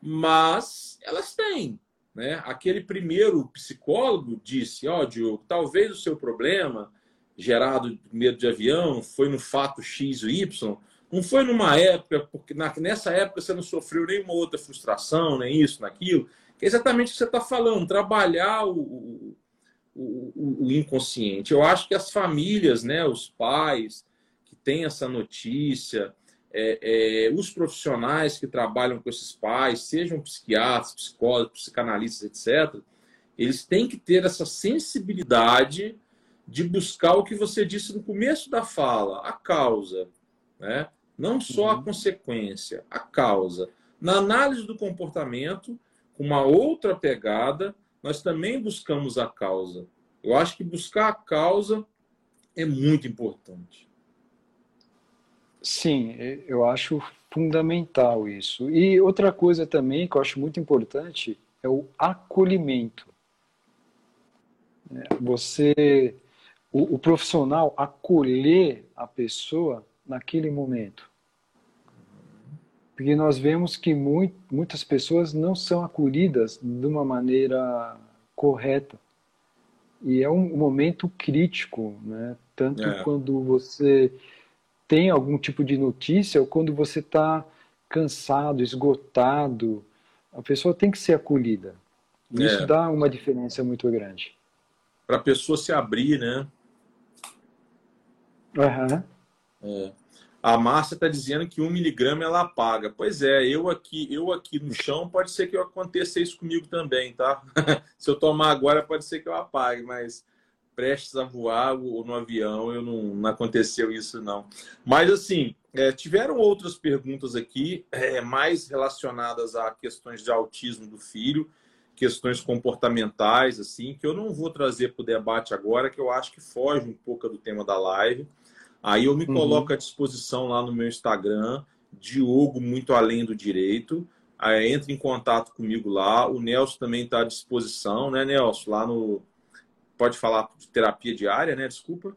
Speaker 2: mas elas têm. Né? Aquele primeiro psicólogo disse: Ó, oh, Diogo, talvez o seu problema gerado medo de avião foi no fato X ou Y, não foi numa época, porque nessa época você não sofreu nenhuma outra frustração, nem isso, naquilo. Que é exatamente o que você está falando, trabalhar o, o, o, inconsciente. Eu acho que as famílias, né, os pais que têm essa notícia, é, é, os profissionais que trabalham com esses pais, sejam psiquiatras, psicólogos, psicanalistas, etc., eles têm que ter essa sensibilidade de buscar o que você disse no começo da fala, a causa. Né? Não só a uhum. consequência, a causa. Na análise do comportamento, com uma outra pegada, nós também buscamos a causa. Eu acho que buscar a causa é muito importante.
Speaker 1: Sim, eu acho fundamental isso. E outra coisa também que eu acho muito importante é o acolhimento. É, você, o, o profissional acolher a pessoa naquele momento. Porque nós vemos que muito, muitas pessoas não são acolhidas de uma maneira correta. E é um momento crítico, né? Tanto é. quando você tem algum tipo de notícia ou quando você está cansado, esgotado, a pessoa tem que ser acolhida. Isso é. dá uma diferença muito grande.
Speaker 2: Para a pessoa se abrir, né?
Speaker 1: Uhum.
Speaker 2: É. A Márcia está dizendo que um miligrama ela apaga. Pois é, eu aqui, eu aqui no chão pode ser que aconteça isso comigo também, tá? se eu tomar agora pode ser que eu apague, mas prestes a voar ou no avião, eu não, não aconteceu isso não. Mas assim, é, tiveram outras perguntas aqui, é, mais relacionadas a questões de autismo do filho, questões comportamentais, assim, que eu não vou trazer para o debate agora, que eu acho que foge um pouco do tema da live. Aí eu me uhum. coloco à disposição lá no meu Instagram, Diogo Muito Além do Direito. Aí entre em contato comigo lá. O Nelson também está à disposição, né, Nelson? Lá no, pode falar de terapia diária, né? Desculpa.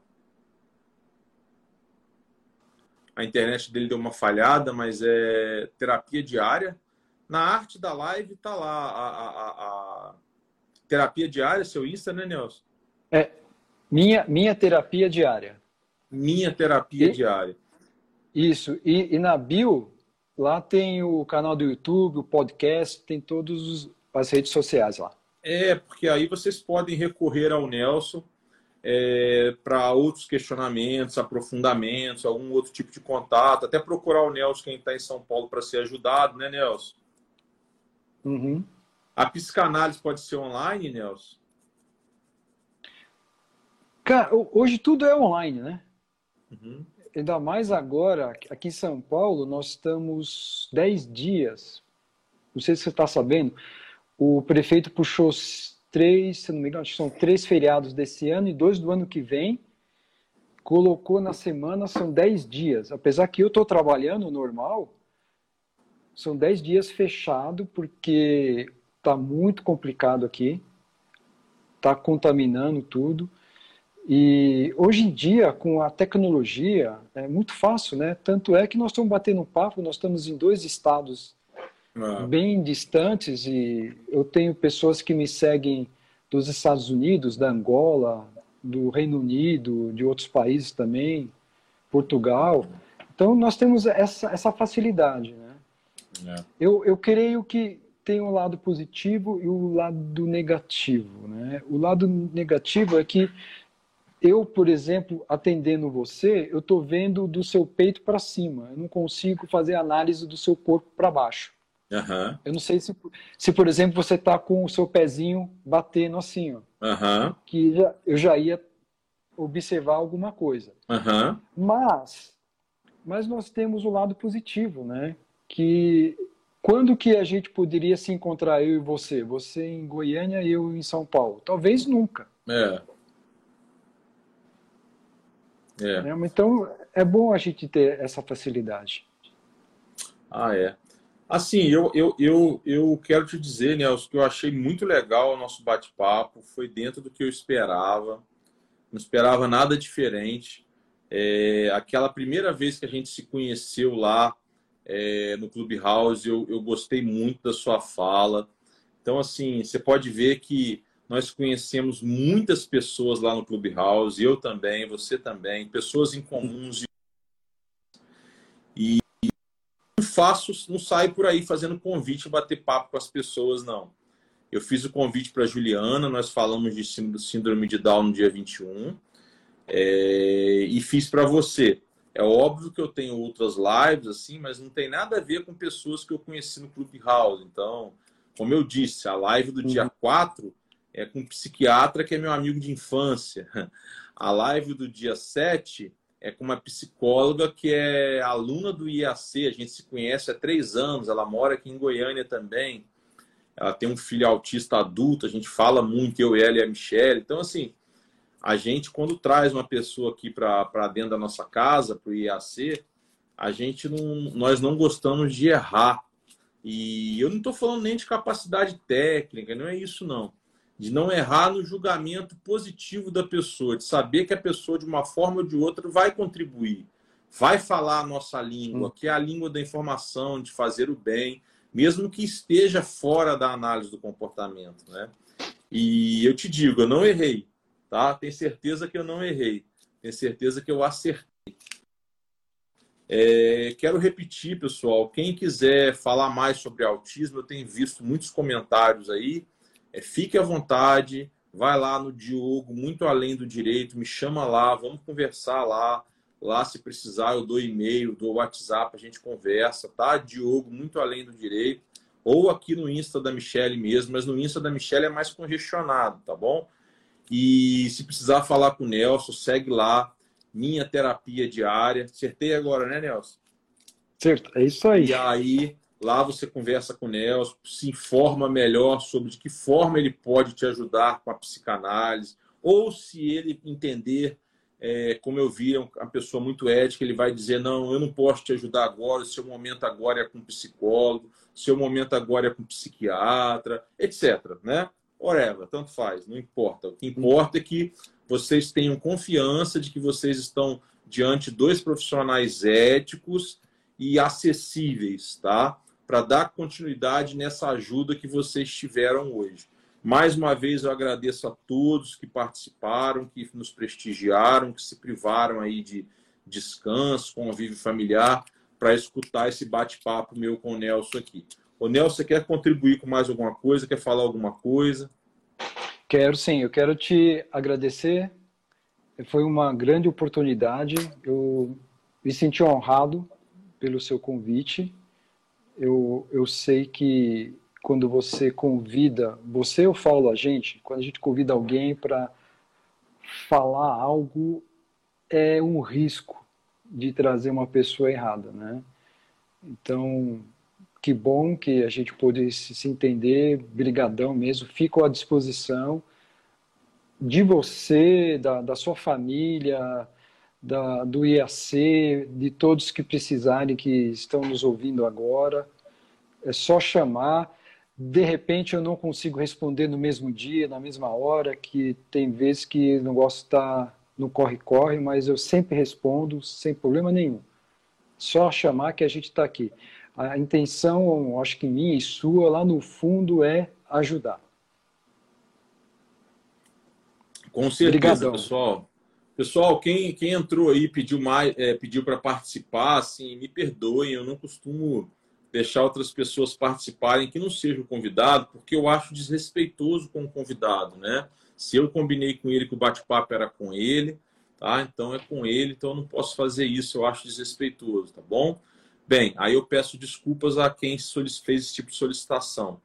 Speaker 2: A internet dele deu uma falhada, mas é terapia diária. Na arte da live tá lá a, a, a terapia diária, seu Insta, né, Nelson?
Speaker 1: É, minha, minha terapia diária.
Speaker 2: Minha terapia e, diária.
Speaker 1: Isso. E, e, na bio, lá tem o canal do YouTube, o podcast, tem todas as redes sociais lá.
Speaker 2: É, porque aí vocês podem recorrer ao Nelson é, para outros questionamentos, aprofundamentos, algum outro tipo de contato, até procurar o Nelson, quem está em São Paulo, para ser ajudado, né, Nelson?
Speaker 1: Uhum.
Speaker 2: A psicanálise pode ser online, Nelson?
Speaker 1: Cara, hoje tudo é online, né? Uhum. Ainda mais agora, aqui em São Paulo, nós estamos 10 dias, não sei se você está sabendo, o prefeito puxou três, se não me engano, acho que são três feriados desse ano e dois do ano que vem. Colocou na semana, são dez dias. Apesar que eu estou trabalhando normal, são dez dias fechado, porque está muito complicado aqui, está contaminando tudo. E hoje em dia, com a tecnologia, é muito fácil, né? Tanto é que nós estamos batendo um papo, nós estamos em dois estados ah. bem distantes e eu tenho pessoas que me seguem dos Estados Unidos, da Angola, do Reino Unido, de outros países também, Portugal. Então nós temos essa, essa facilidade, né? É. Eu, eu creio que tem um lado positivo e o um lado negativo, né? O lado negativo é que eu, por exemplo, atendendo você, eu estou vendo do seu peito para cima. Eu não consigo fazer análise do seu corpo para baixo.
Speaker 2: Uhum.
Speaker 1: Eu não sei se, se, por exemplo, você está com o seu pezinho batendo assim, ó,
Speaker 2: uhum.
Speaker 1: que já, eu já ia observar alguma coisa.
Speaker 2: Uhum.
Speaker 1: Mas, mas nós temos o lado positivo, né? Que quando que a gente poderia se encontrar eu e você, você em Goiânia e eu em São Paulo? Talvez nunca.
Speaker 2: É.
Speaker 1: É. Então é bom a gente ter essa facilidade.
Speaker 2: Ah, é. Assim, eu, eu, eu, eu quero te dizer, Nelson, que eu achei muito legal o nosso bate-papo, foi dentro do que eu esperava, não esperava nada diferente. É, aquela primeira vez que a gente se conheceu lá é, no Clubhouse, eu, eu gostei muito da sua fala. Então, assim, você pode ver que nós conhecemos muitas pessoas lá no Clubhouse, eu também, você também, pessoas em comuns. E não faço, não saio por aí fazendo convite, bater papo com as pessoas, não. Eu fiz o convite para Juliana, nós falamos de síndrome de Down no dia 21, é, e fiz para você. É óbvio que eu tenho outras lives, assim, mas não tem nada a ver com pessoas que eu conheci no Clubhouse. Então, como eu disse, a live do dia 4 uhum. É com um psiquiatra que é meu amigo de infância. A live do dia 7 é com uma psicóloga que é aluna do IAC. A gente se conhece há três anos. Ela mora aqui em Goiânia também. Ela tem um filho autista adulto. A gente fala muito, eu, ela e a Michelle. Então, assim, a gente, quando traz uma pessoa aqui para dentro da nossa casa, para o IAC, a gente não, nós não gostamos de errar. E eu não estou falando nem de capacidade técnica, não é isso não. De não errar no julgamento positivo da pessoa, de saber que a pessoa, de uma forma ou de outra, vai contribuir, vai falar a nossa língua, hum. que é a língua da informação, de fazer o bem, mesmo que esteja fora da análise do comportamento. Né? E eu te digo, eu não errei tá? Tenho certeza que eu não errei. Tenho certeza que eu acertei. É, quero repetir, pessoal, quem quiser falar mais sobre autismo, eu tenho visto muitos comentários aí. É, fique à vontade, vai lá no Diogo, muito além do direito, me chama lá, vamos conversar lá. Lá, se precisar, eu dou e-mail, dou WhatsApp, a gente conversa, tá? Diogo, muito além do direito. Ou aqui no Insta da Michelle mesmo, mas no Insta da Michelle é mais congestionado, tá bom? E se precisar falar com o Nelson, segue lá. Minha terapia diária. Acertei agora, né, Nelson?
Speaker 1: Certo, é isso aí.
Speaker 2: E aí, lá você conversa com o Nelson, se informa melhor sobre de que forma ele pode te ajudar com a psicanálise, ou se ele entender, é, como eu vi, é uma pessoa muito ética, ele vai dizer: não, eu não posso te ajudar agora, seu momento agora é com psicólogo, seu momento agora é com psiquiatra, etc. Né? whatever, tanto faz, não importa. O que importa é que vocês tenham confiança de que vocês estão diante de dois profissionais éticos e acessíveis, tá? Para dar continuidade nessa ajuda que vocês tiveram hoje. Mais uma vez eu agradeço a todos que participaram, que nos prestigiaram, que se privaram aí de descanso, convívio familiar, para escutar esse bate-papo meu com o Nelson aqui. O Nelson, você quer contribuir com mais alguma coisa? Quer falar alguma coisa?
Speaker 1: Quero sim, eu quero te agradecer. Foi uma grande oportunidade. Eu me senti honrado pelo seu convite. Eu, eu sei que quando você convida, você eu falo a gente, quando a gente convida alguém para falar algo, é um risco de trazer uma pessoa errada, né? Então, que bom que a gente pôde se entender, brigadão mesmo, fico à disposição de você, da, da sua família, da, do IAC, de todos que precisarem, que estão nos ouvindo agora. É só chamar. De repente eu não consigo responder no mesmo dia, na mesma hora, que tem vezes que não gosto de estar no corre-corre, mas eu sempre respondo sem problema nenhum. Só chamar que a gente está aqui a intenção, acho que minha e sua, lá no fundo, é ajudar.
Speaker 2: Com certeza, Obrigadão. pessoal. Pessoal, quem, quem entrou aí pediu mais, é, pediu para participar, assim, me perdoem, eu não costumo deixar outras pessoas participarem que não sejam convidado, porque eu acho desrespeitoso com o convidado, né? Se eu combinei com ele que o bate-papo era com ele, tá? Então é com ele, então eu não posso fazer isso, eu acho desrespeitoso, tá bom? Bem, aí eu peço desculpas a quem fez esse tipo de solicitação.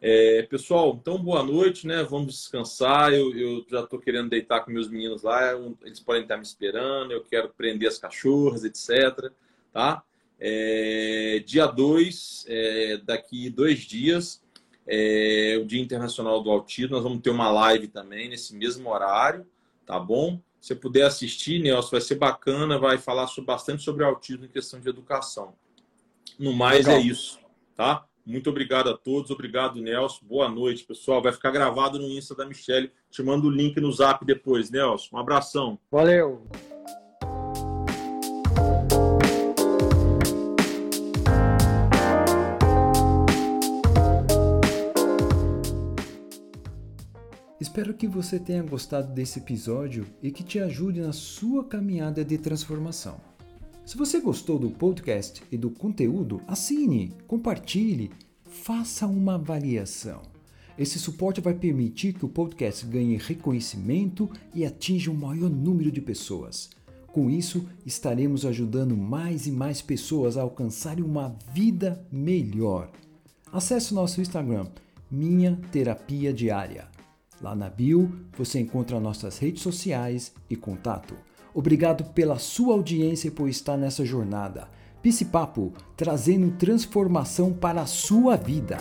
Speaker 2: É, pessoal, então boa noite, né? Vamos descansar. Eu, eu já estou querendo deitar com meus meninos lá, eles podem estar me esperando. Eu quero prender as cachorras, etc. Tá? É, dia 2, é, daqui dois dias, é o Dia Internacional do Autismo. Nós vamos ter uma live também nesse mesmo horário, tá bom? você puder assistir, Nelson, vai ser bacana, vai falar sobre, bastante sobre autismo em questão de educação. No mais, Legal. é isso. tá? Muito obrigado a todos, obrigado, Nelson. Boa noite, pessoal. Vai ficar gravado no Insta da Michelle. Te mando o link no zap depois, Nelson. Um abração.
Speaker 3: Valeu.
Speaker 1: Espero que você tenha gostado desse episódio e que te ajude na sua caminhada de transformação. Se você gostou do podcast e do conteúdo, assine, compartilhe, faça uma avaliação. Esse suporte vai permitir que o podcast ganhe reconhecimento e atinja um maior número de pessoas. Com isso, estaremos ajudando mais e mais pessoas a alcançarem uma vida melhor. Acesse o nosso Instagram, Minha Terapia Diária. Lá na bio você encontra nossas redes sociais e contato. Obrigado pela sua audiência e por estar nessa jornada. Papo trazendo transformação para a sua vida.